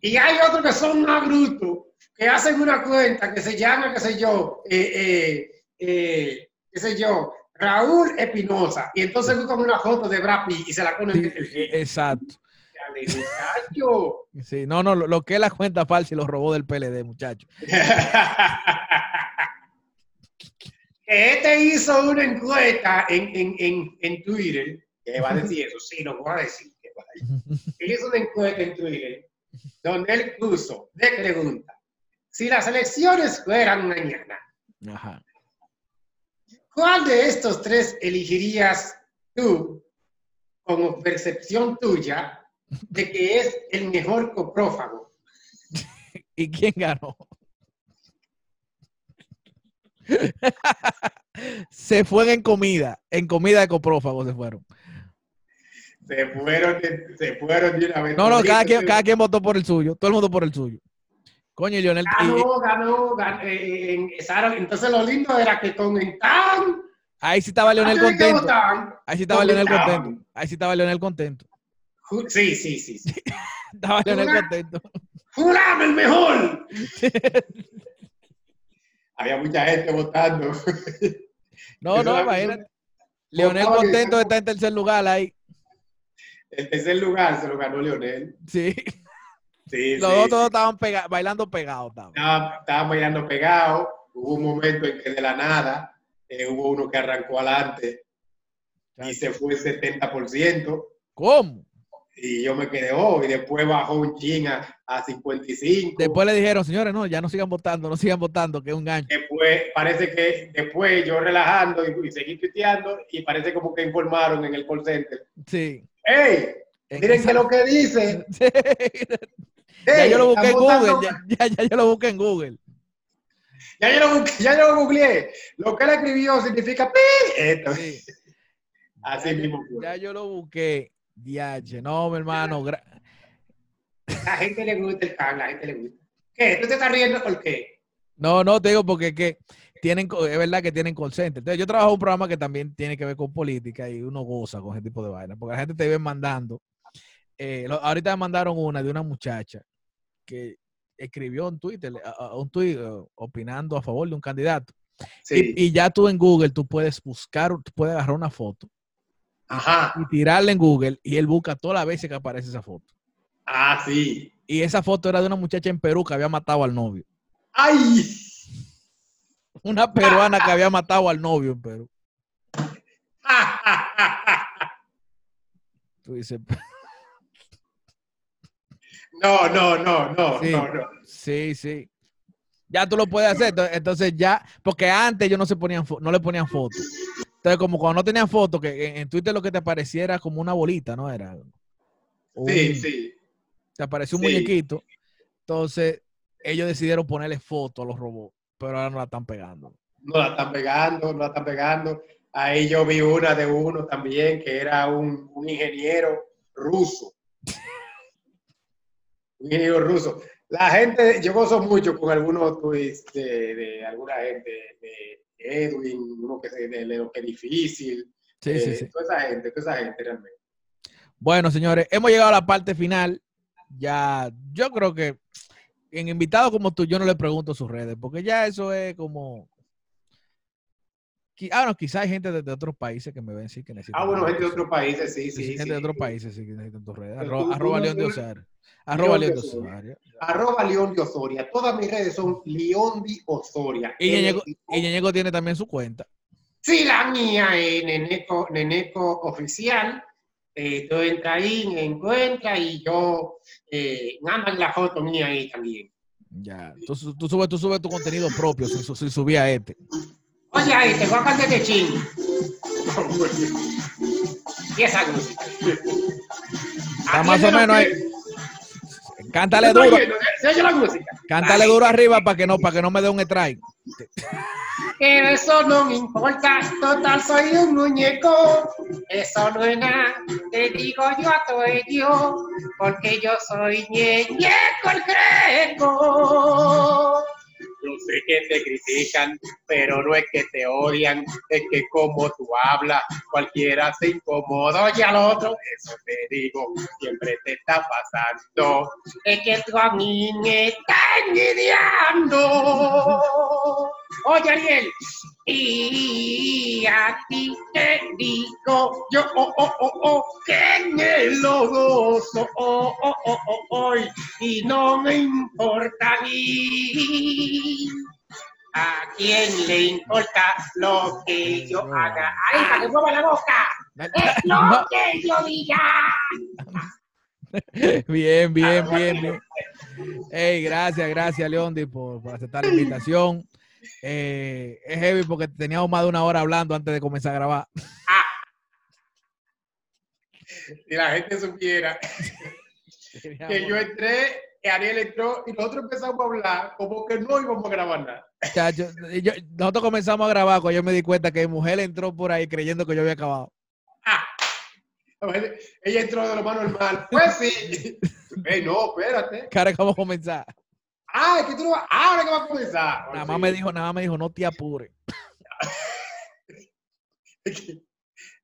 Speaker 2: Y hay otros que son más brutos, que hacen una cuenta que se llama, qué sé yo, eh, eh, eh, qué sé yo, Raúl Espinosa. Y entonces buscan una foto de Brad Pitt y se la ponen
Speaker 1: Sí,
Speaker 2: en el feed.
Speaker 1: exacto. *laughs* Sí, no, no, lo, lo que es la cuenta falsa y lo robó del PLD, muchacho. *laughs*
Speaker 2: Este hizo una encuesta en, en, en, en Twitter, que va a decir eso, sí, lo voy a decir. que va a decir. Él hizo una encuesta en Twitter donde él puso de pregunta, si las elecciones fueran mañana,
Speaker 1: Ajá.
Speaker 2: ¿Cuál de estos tres elegirías tú como percepción tuya de que es el mejor coprófago? *laughs*
Speaker 1: ¿Y quién ganó? *laughs* se fueron en comida, en comida de coprófagos se fueron.
Speaker 2: Se fueron de, se fueron de una vez.
Speaker 1: No, no, cada quien, cada quien votó por el suyo, todo el mundo por el suyo. Coño, Lionel,
Speaker 2: Ganó, ganó, ganó. eh, en- entonces lo lindo era que comentaban.
Speaker 1: ahí sí estaba Leonel contento. Ahí sí estaba Leonel contento. Ahí sí estaba Leonel contento.
Speaker 2: Sí, sí, sí. sí. *laughs*
Speaker 1: Estaba Leonel contento.
Speaker 2: ¡Fulano el mejor! *laughs* Había mucha gente votando.
Speaker 1: No, no, imagínate. Leonel contento está en tercer lugar ahí.
Speaker 2: El tercer lugar se lo ganó Leonel.
Speaker 1: Sí.
Speaker 2: Sí,
Speaker 1: Los
Speaker 2: sí,
Speaker 1: dos todos estaban pega- bailando pegados. estaban.
Speaker 2: Estaba- Estaban bailando pegados. Hubo un momento en que de la nada eh, hubo uno que arrancó adelante y se fue el 70%.
Speaker 1: ¿Cómo?
Speaker 2: Y yo me quedé, oh, y después bajó un chin a, a 55.
Speaker 1: Después le dijeron, señores, no, ya no sigan votando, no sigan votando, que es un gancho.
Speaker 2: Después, parece que después yo relajando y, y seguí tuiteando y parece como que informaron en el call center.
Speaker 1: Sí.
Speaker 2: ¡Ey!
Speaker 1: En
Speaker 2: Miren que lo que dice. *laughs*
Speaker 1: Sí. Ya yo lo busqué en Google. Ya, ya- yo lo busqué en Google.
Speaker 2: Ya yo lo, busqué- ya yo lo googleé. Lo que él escribió significa pi. Esto.
Speaker 1: Sí.
Speaker 2: Así
Speaker 1: Ya-
Speaker 2: mismo fue.
Speaker 1: Ya yo lo busqué. Diache, no, mi hermano.
Speaker 2: La gente le gusta el can, la gente le gusta. ¿Qué? ¿Tú te estás riendo por qué?
Speaker 1: No, no te digo porque es que tienen, es verdad que tienen call center. Entonces, yo trabajo en un programa que también tiene que ver con política y uno goza con ese tipo de vainas. Porque la gente te viene mandando. eh, lo- ahorita me mandaron una de una muchacha que escribió en Twitter, un tweet eh, opinando a favor de un candidato.
Speaker 2: Sí.
Speaker 1: Y, y ya tú en Google, tú puedes buscar, tú puedes agarrar una foto
Speaker 2: Ajá.
Speaker 1: y tirarla en Google y él busca todas las veces que aparece esa foto.
Speaker 2: Ah, sí.
Speaker 1: Y esa foto era de una muchacha en Perú que había matado al novio.
Speaker 2: ¡Ay! *laughs*
Speaker 1: Una peruana que había matado al novio en Perú. *laughs* Tú dices, *laughs*
Speaker 2: No, no, no, no,
Speaker 1: Sí.
Speaker 2: no, no.
Speaker 1: sí, sí. Ya tú lo puedes hacer. Ento- Entonces ya, porque antes ellos no se ponían, no le ponían fotos. Entonces como cuando no tenían fotos, que en, Twitter lo que te aparecía era como una bolita, ¿no? Era
Speaker 2: Sí, sí.
Speaker 1: te apareció un
Speaker 2: Sí.
Speaker 1: muñequito. Entonces ellos decidieron ponerle foto a los robots, pero ahora no la están pegando.
Speaker 2: No la están pegando, no la están pegando. Ahí yo vi una de uno también que era un, un ingeniero ruso. Un ingeniero ruso. La gente, yo gozo mucho con algunos tweets de, de alguna gente, de Edwin, uno que se de lo que es difícil.
Speaker 1: Sí, sí,
Speaker 2: eh,
Speaker 1: sí.
Speaker 2: Toda esa gente, toda esa gente realmente.
Speaker 1: Bueno, señores, hemos llegado a la parte final. Ya, yo creo que en invitados como tú, yo no le pregunto sus redes, porque ya eso es como. Ah, no, quizás hay gente de, de otros países que me ven sí que necesitan.
Speaker 2: Ah, bueno, gente de otros países, sí,
Speaker 1: Sí,
Speaker 2: sí.
Speaker 1: gente
Speaker 2: sí.
Speaker 1: de otros países sí que necesitan tus redes.
Speaker 2: Tú-
Speaker 1: arroba
Speaker 2: tú-
Speaker 1: León de Osario. Arroba
Speaker 2: León de.
Speaker 1: Osario.
Speaker 2: Arroba León de Osoria. Todas mis redes son León de Osoria.
Speaker 1: Y Ñeñeco,
Speaker 2: L-
Speaker 1: y Ñeñeco tiene también su cuenta.
Speaker 2: Sí, la mía es Neneco, Neneco Oficial. Eh, tú entras ahí, me encuentras y yo eh, mandan la foto mía ahí también.
Speaker 1: Ya. Tú, tú subes, tú subes tu contenido propio si, si subía este.
Speaker 2: Oye, ahí te voy a cantar de ching. y esa música.
Speaker 1: Está más o menos ahí. Cántale duro.
Speaker 2: oyendo, ¿Se oye la música?
Speaker 1: Cántale duro arriba para que no, para que no me dé un strike.
Speaker 2: Pero eso no me importa, total soy un muñeco. Eso no es nada, te digo yo a todo ello, porque yo soy ñeñeco el greco. Yo sé que te critican, pero no es que te odian, es que como tú hablas, cualquiera se incomoda. Y al otro, eso te digo, siempre te está pasando, es que tú a mí me estás envidiando. Oye, Ariel, y a ti te digo yo, oh, oh, oh, oh, que en el lodoso, oh, oh, oh, oh, oh, y no me importa ni a quién le importa lo que yo haga. ¡Ay, para que mueva la boca! ¡Es lo que yo diga! *laughs*
Speaker 1: Bien, bien, bien, bien. Hey, gracias, gracias, Leondi, por, por aceptar la invitación. Eh, es heavy porque teníamos más de una hora hablando antes de comenzar a grabar.
Speaker 2: Si la gente supiera *laughs* que yo entré, Ariel entró y nosotros empezamos a hablar como que no íbamos a grabar nada.
Speaker 1: Chacho, yo- nosotros comenzamos a grabar cuando yo me di cuenta que mi mujer entró por ahí creyendo que yo había acabado.
Speaker 2: Ah. Ella entró de lo más normal. Pues sí. *laughs* Ey, no, espérate.
Speaker 1: Cara, ¿cómo comenzar?
Speaker 2: Ah, es que tú no vas. Ahora que va a comenzar.
Speaker 1: Nada más me dijo, nada más me dijo, no te apures. *laughs*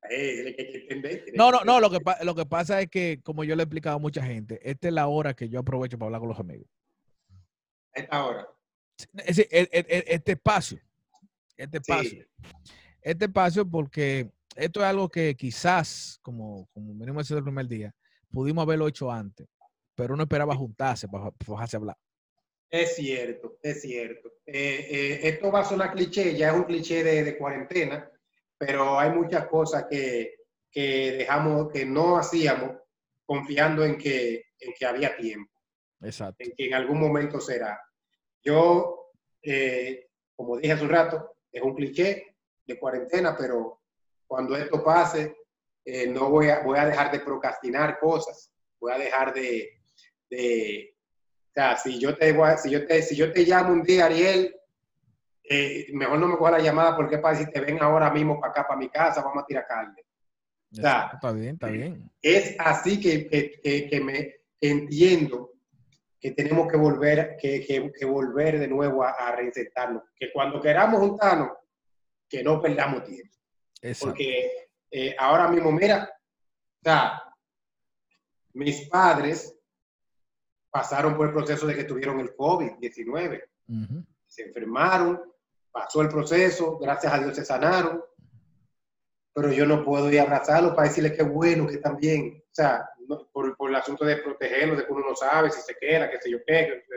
Speaker 1: No,
Speaker 2: que
Speaker 1: no, no, lo que, pa- lo que pasa es que, como yo le he explicado a mucha gente, esta es la hora que yo aprovecho para hablar con los amigos.
Speaker 2: Esta hora.
Speaker 1: Es decir, e- e- e- este espacio, este espacio,
Speaker 2: Sí.
Speaker 1: este espacio porque esto es algo que quizás, como, como venimos diciendo el primer día, pudimos haberlo hecho antes, pero uno esperaba juntarse para, para bajarse a hablar.
Speaker 2: Es cierto, es cierto. Eh, eh, esto va a sonar cliché, ya es un cliché de, de cuarentena, pero hay muchas cosas que, que dejamos, que no hacíamos confiando en que, en que había tiempo,
Speaker 1: Exacto.
Speaker 2: en que en algún momento será. Yo, eh, como dije hace un rato, es un cliché de cuarentena, pero cuando esto pase, eh, no voy a, voy a dejar de procrastinar cosas, voy a dejar de, de o sea, si yo te, si yo te, si yo te llamo un día, Ariel, eh, mejor no me coja la llamada porque para si te ven ahora mismo para acá, para mi casa, vamos a tirar carne.
Speaker 1: Exacto, Está bien, está bien.
Speaker 2: Es así que, que, que- que me entiendo que tenemos que volver, que, volver de nuevo a, a reinsertarnos. Que cuando queramos juntarnos, que no perdamos tiempo.
Speaker 1: Exacto.
Speaker 2: Porque eh, ahora mismo, mira, o sea, mis padres pasaron por el proceso de que tuvieron el COVID-19.
Speaker 1: Ujú.
Speaker 2: Se enfermaron, pasó el proceso, gracias a Dios se sanaron, pero yo no puedo ir a abrazarlos para decirles que bueno, que están bien. O sea, no- por, por el asunto de protegerlos, de que uno no sabe si se queda, qué sé yo qué. que-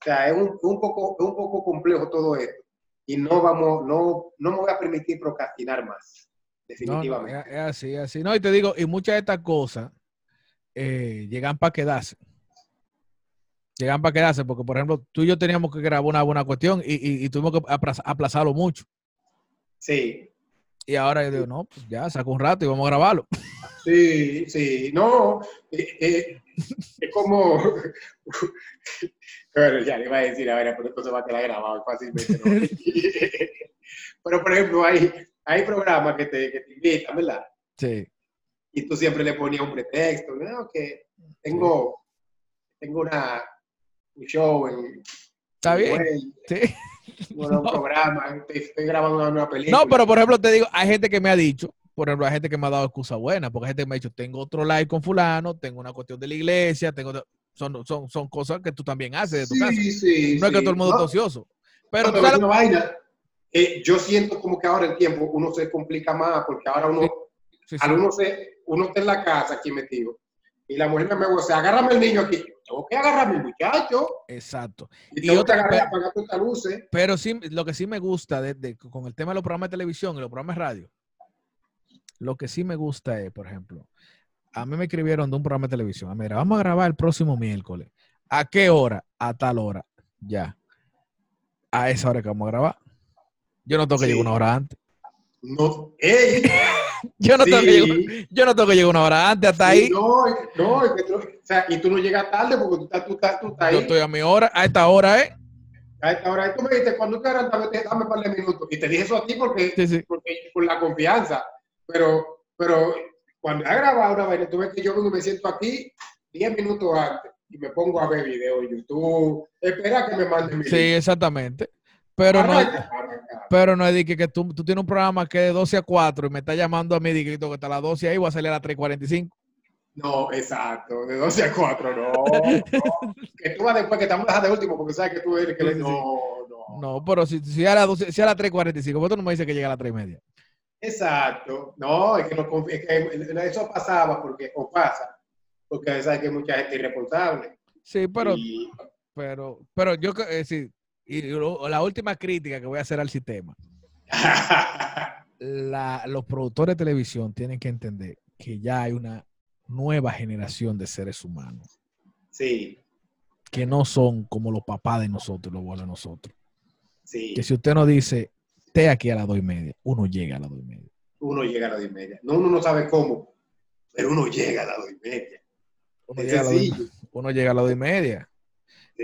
Speaker 2: o sea, es un, un poco, es un poco complejo todo esto. Y no vamos, no, no me voy a permitir procrastinar más,
Speaker 1: No, no,
Speaker 2: definitivamente.
Speaker 1: es, es así, es así. No, y te digo, y muchas de estas cosas eh, llegan para quedarse. Llegan para quedarse, porque por ejemplo, tú y yo teníamos que grabar una buena cuestión y, y- y tuvimos que aplaza- aplazarlo mucho.
Speaker 2: Sí,
Speaker 1: Y ahora yo digo, no, pues ya, saco un rato y vamos a grabarlo.
Speaker 2: Sí, sí, no, eh, eh, es como, *laughs* bueno, ya le iba a decir, a ver, pero esto se va a quedar grabado fácilmente, ¿no? *laughs* Pero, por ejemplo, hay, hay programas que te, que te invitan, ¿verdad?
Speaker 1: Sí.
Speaker 2: Y tú siempre le ponías un pretexto, ¿no? Que tengo, tengo una, un show en...
Speaker 1: Está
Speaker 2: en
Speaker 1: bien.
Speaker 2: Güey,
Speaker 1: Sí.
Speaker 2: bueno, *laughs* un *laughs*
Speaker 1: No.
Speaker 2: programa, estoy, estoy grabando una nueva película.
Speaker 1: No, pero por ejemplo, te digo, hay gente que me ha dicho, por ejemplo, hay gente que me ha dado excusa buena, porque hay gente que me ha dicho, tengo otro live con fulano, tengo una cuestión de la iglesia, tengo son, son, son cosas que tú también haces de tu casa.
Speaker 2: Sí,
Speaker 1: No es que todo el mundo
Speaker 2: No,
Speaker 1: está ocioso. Pero
Speaker 2: No, una vaina. Eh, yo siento como que ahora el tiempo uno se complica más porque ahora uno, al uno, se, uno está en la casa aquí metido y la mujer me dice, agárrame el niño aquí. Tengo que agarrarme el muchacho
Speaker 1: Exacto.
Speaker 2: y
Speaker 1: Y
Speaker 2: tengo
Speaker 1: otra-
Speaker 2: que agarrar, las luces.
Speaker 1: Pero sí, lo que sí me gusta de- de- con el tema de los programas de televisión y los programas de radio, lo que sí me gusta es, por ejemplo, a mí me escribieron de un programa de televisión, ah, mira, vamos a grabar el próximo miércoles. ¿A qué hora? A tal hora. Ya. A esa hora que vamos a grabar. Yo no tengo que
Speaker 2: Sí.
Speaker 1: llegar una hora antes.
Speaker 2: No, ey,
Speaker 1: Yo no, tengo que llegar, yo no tengo que llegar una hora antes, hasta
Speaker 2: sí,
Speaker 1: ahí.
Speaker 2: No, no, es que tú- o sea, y tú no llegas tarde porque tú estás, tú estás, tú estás
Speaker 1: Yo
Speaker 2: ahí.
Speaker 1: estoy a mi hora, a esta hora, ¿eh?
Speaker 2: A esta hora, y tú me dijiste, cuando quieras, dame, dame un par de minutos. Y te dije eso a ti porque
Speaker 1: Sí,
Speaker 2: porque por la confianza. Pero, pero cuando he grabado una vaina, tú ves que yo me siento aquí 10 minutos antes y me pongo a ver videos en YouTube. Espera que me manden mi
Speaker 1: Sí, exactamente. Pero no,
Speaker 2: Arranca, arranca.
Speaker 1: pero no es de que, que tú, tú tienes un programa que es de 12 a 4 y me está llamando a mí de que está a las 12 ahí voy a salir a las 3.45.
Speaker 2: No, exacto, de 12 a 4, no, *laughs* no. Que tú vas después, que a dejar de último, porque sabes que tú eres que le... No, no.
Speaker 1: No, pero si, si a las 12, si a las 3.45, ¿por qué tú no me dices que llega a las 3 y media?
Speaker 2: Exacto. No, es que, no es que eso pasaba, porque, o pasa, porque sabes que hay mucha gente irresponsable.
Speaker 1: Sí, pero,
Speaker 2: Y-
Speaker 1: pero, pero yo, que- eh, sí, y lo- la última crítica que voy a hacer al sistema, *laughs* la- los productores de televisión tienen que entender que ya hay una nueva generación de seres humanos
Speaker 2: sí,
Speaker 1: que no son como los papás de nosotros, los abuelos de nosotros.
Speaker 2: sí.
Speaker 1: Que si usted nos dice, esté aquí a las dos y media, uno llega a las dos y media.
Speaker 2: Uno llega a las 10 y media. No, uno no sabe cómo, pero uno llega a las 2 y media.
Speaker 1: Uno llega, a dos,
Speaker 2: sencillo.
Speaker 1: uno llega a las dos y media.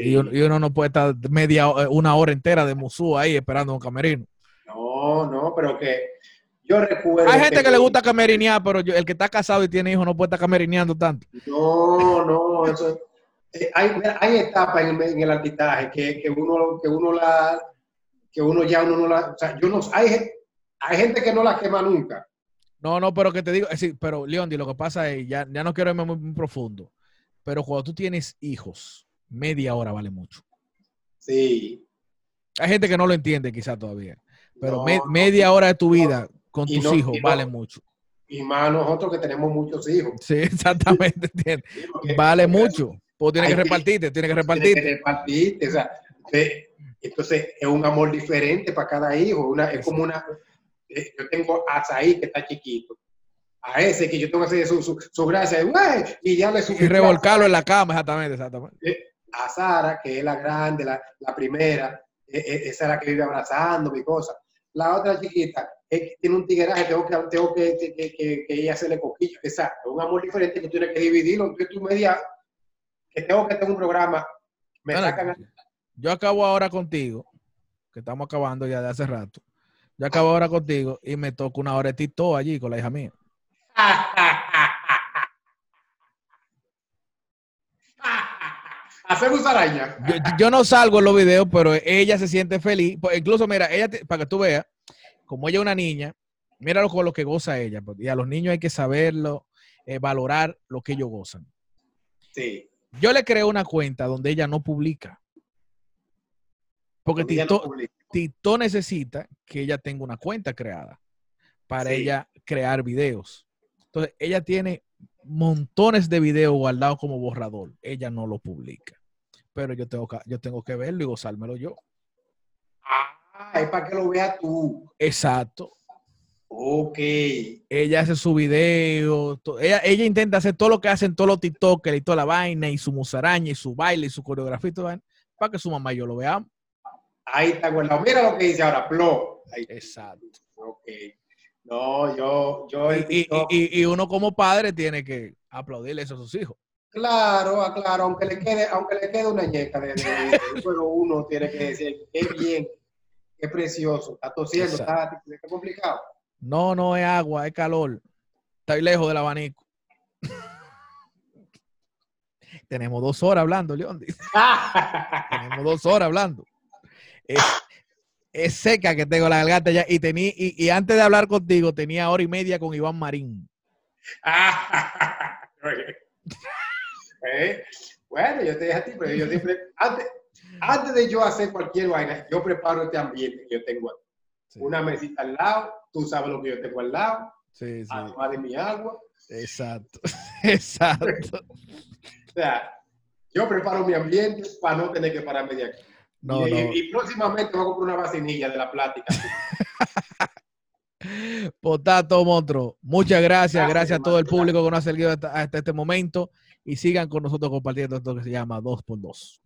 Speaker 2: Sí.
Speaker 1: Y, uno, y uno no puede estar media, eh, una hora entera de musú ahí esperando un camerino.
Speaker 2: No, no, pero que yo recuerdo.
Speaker 1: Hay gente que le gusta camerinear, pero yo- el que está casado y tiene hijos no puede estar camerineando tanto.
Speaker 2: No, no, eso. eh, hay, hay etapas en el, en el arbitraje que, que uno, que uno la, que uno ya uno no la, o sea, yo no, hay, hay gente que no la quema nunca.
Speaker 1: No, no, pero que te digo, es decir, pero Leondi, lo que pasa es, ya, ya no quiero irme muy, muy profundo, pero cuando tú tienes hijos, media hora vale mucho.
Speaker 2: Sí.
Speaker 1: Hay gente que no lo entiende quizá todavía, pero
Speaker 2: No,
Speaker 1: me-
Speaker 2: no.
Speaker 1: media hora de tu vida con tus
Speaker 2: no-
Speaker 1: hijos vale mucho.
Speaker 2: Y más nosotros que tenemos muchos hijos.
Speaker 1: Sí, *laughs* exactamente.
Speaker 2: Sí, porque-
Speaker 1: Vale
Speaker 2: porque
Speaker 1: mucho. Pues tienes que repartirte, tienes que
Speaker 2: Tienes
Speaker 1: repartirte.
Speaker 2: que repartirte, o sea, eh, entonces es un amor diferente para cada hijo. Una, es como una. eh, yo tengo a Saí que está chiquito. A ese que yo tengo que hacer su, su, su gracia, y ya le
Speaker 1: Y revolcarlo en la cama, exactamente, exactamente.
Speaker 2: A Sara, que es la grande, la, la primera, eh, eh, esa es la que vive abrazando mi cosa. La otra chiquita tiene un tigueraje, tengo que, tengo que, que, que, que- que ella hacerle coquillo. Exacto, un amor diferente que tú tienes que dividirlo. Entonces tú media, que tengo que tener un programa, me sacan
Speaker 1: Yo acabo ahora contigo, que estamos acabando ya de hace rato. Yo acabo ahora contigo y me toca una hora de TikTok allí con la hija mía. *laughs*
Speaker 2: Hacemos araña.
Speaker 1: Yo, yo no salgo en los videos, pero ella se siente feliz. Pues incluso, mira, ella, te- para que tú veas, como ella es una niña, míralo con lo que goza ella. pues, Y a los niños hay que saberlo, eh, valorar lo que ellos gozan.
Speaker 2: Sí.
Speaker 1: Yo le creé una cuenta donde ella no publica. Porque
Speaker 2: no publica.
Speaker 1: TikTok necesita que ella tenga una cuenta creada para
Speaker 2: Sí.
Speaker 1: ella crear videos. Entonces, ella tiene montones de videos guardados como borrador. Ella no lo publica. Pero yo tengo que, yo tengo que verlo y gozármelo yo.
Speaker 2: Ah, es para que lo veas tú.
Speaker 1: Exacto.
Speaker 2: Ok.
Speaker 1: Ella hace su video. to- ella, ella intenta hacer todo lo que hacen todos los TikTokers y toda la vaina y su musaraña y su baile y su coreografía y todo para que su mamá y yo lo veamos.
Speaker 2: Ahí está guardado. Mira lo que dice ahora, Plo. Ahí.
Speaker 1: Exacto.
Speaker 2: Ok. No, yo, yo
Speaker 1: Y, y- y uno como padre tiene que aplaudirle eso a sus hijos.
Speaker 2: Claro, claro, aunque le quede, aunque le quede una ñeca de, de- de- *laughs* pero uno tiene que decir, qué bien, qué precioso, está tosiendo, está, está complicado.
Speaker 1: No, no es agua, es calor. Estoy lejos del abanico. *laughs* Tenemos dos horas hablando, León. *laughs* Tenemos dos horas hablando. Es, es seca que tengo la garganta ya. Y, tení, y, y antes de hablar contigo, tenía hora y media con Iván Marín.
Speaker 2: Eh, Bueno, yo te dije a ti, pero yo siempre, antes, antes de yo hacer cualquier vaina, yo preparo este ambiente que yo tengo aquí.
Speaker 1: Sí,
Speaker 2: Una mesita al lado, tú sabes lo que yo tengo al lado,
Speaker 1: sí, sí.
Speaker 2: además de mi agua.
Speaker 1: Exacto. *laughs* Exacto.
Speaker 2: O sea, yo preparo mi ambiente para no tener que pararme de aquí.
Speaker 1: No,
Speaker 2: y,
Speaker 1: no.
Speaker 2: y próximamente voy a comprar una vacinilla de la plática. *laughs*
Speaker 1: Potato Monstruo, muchas gracias.
Speaker 2: Gracias,
Speaker 1: Gracias a todo el público que nos ha seguido hasta, hasta este momento. Y sigan con nosotros compartiendo esto que se llama 2x2.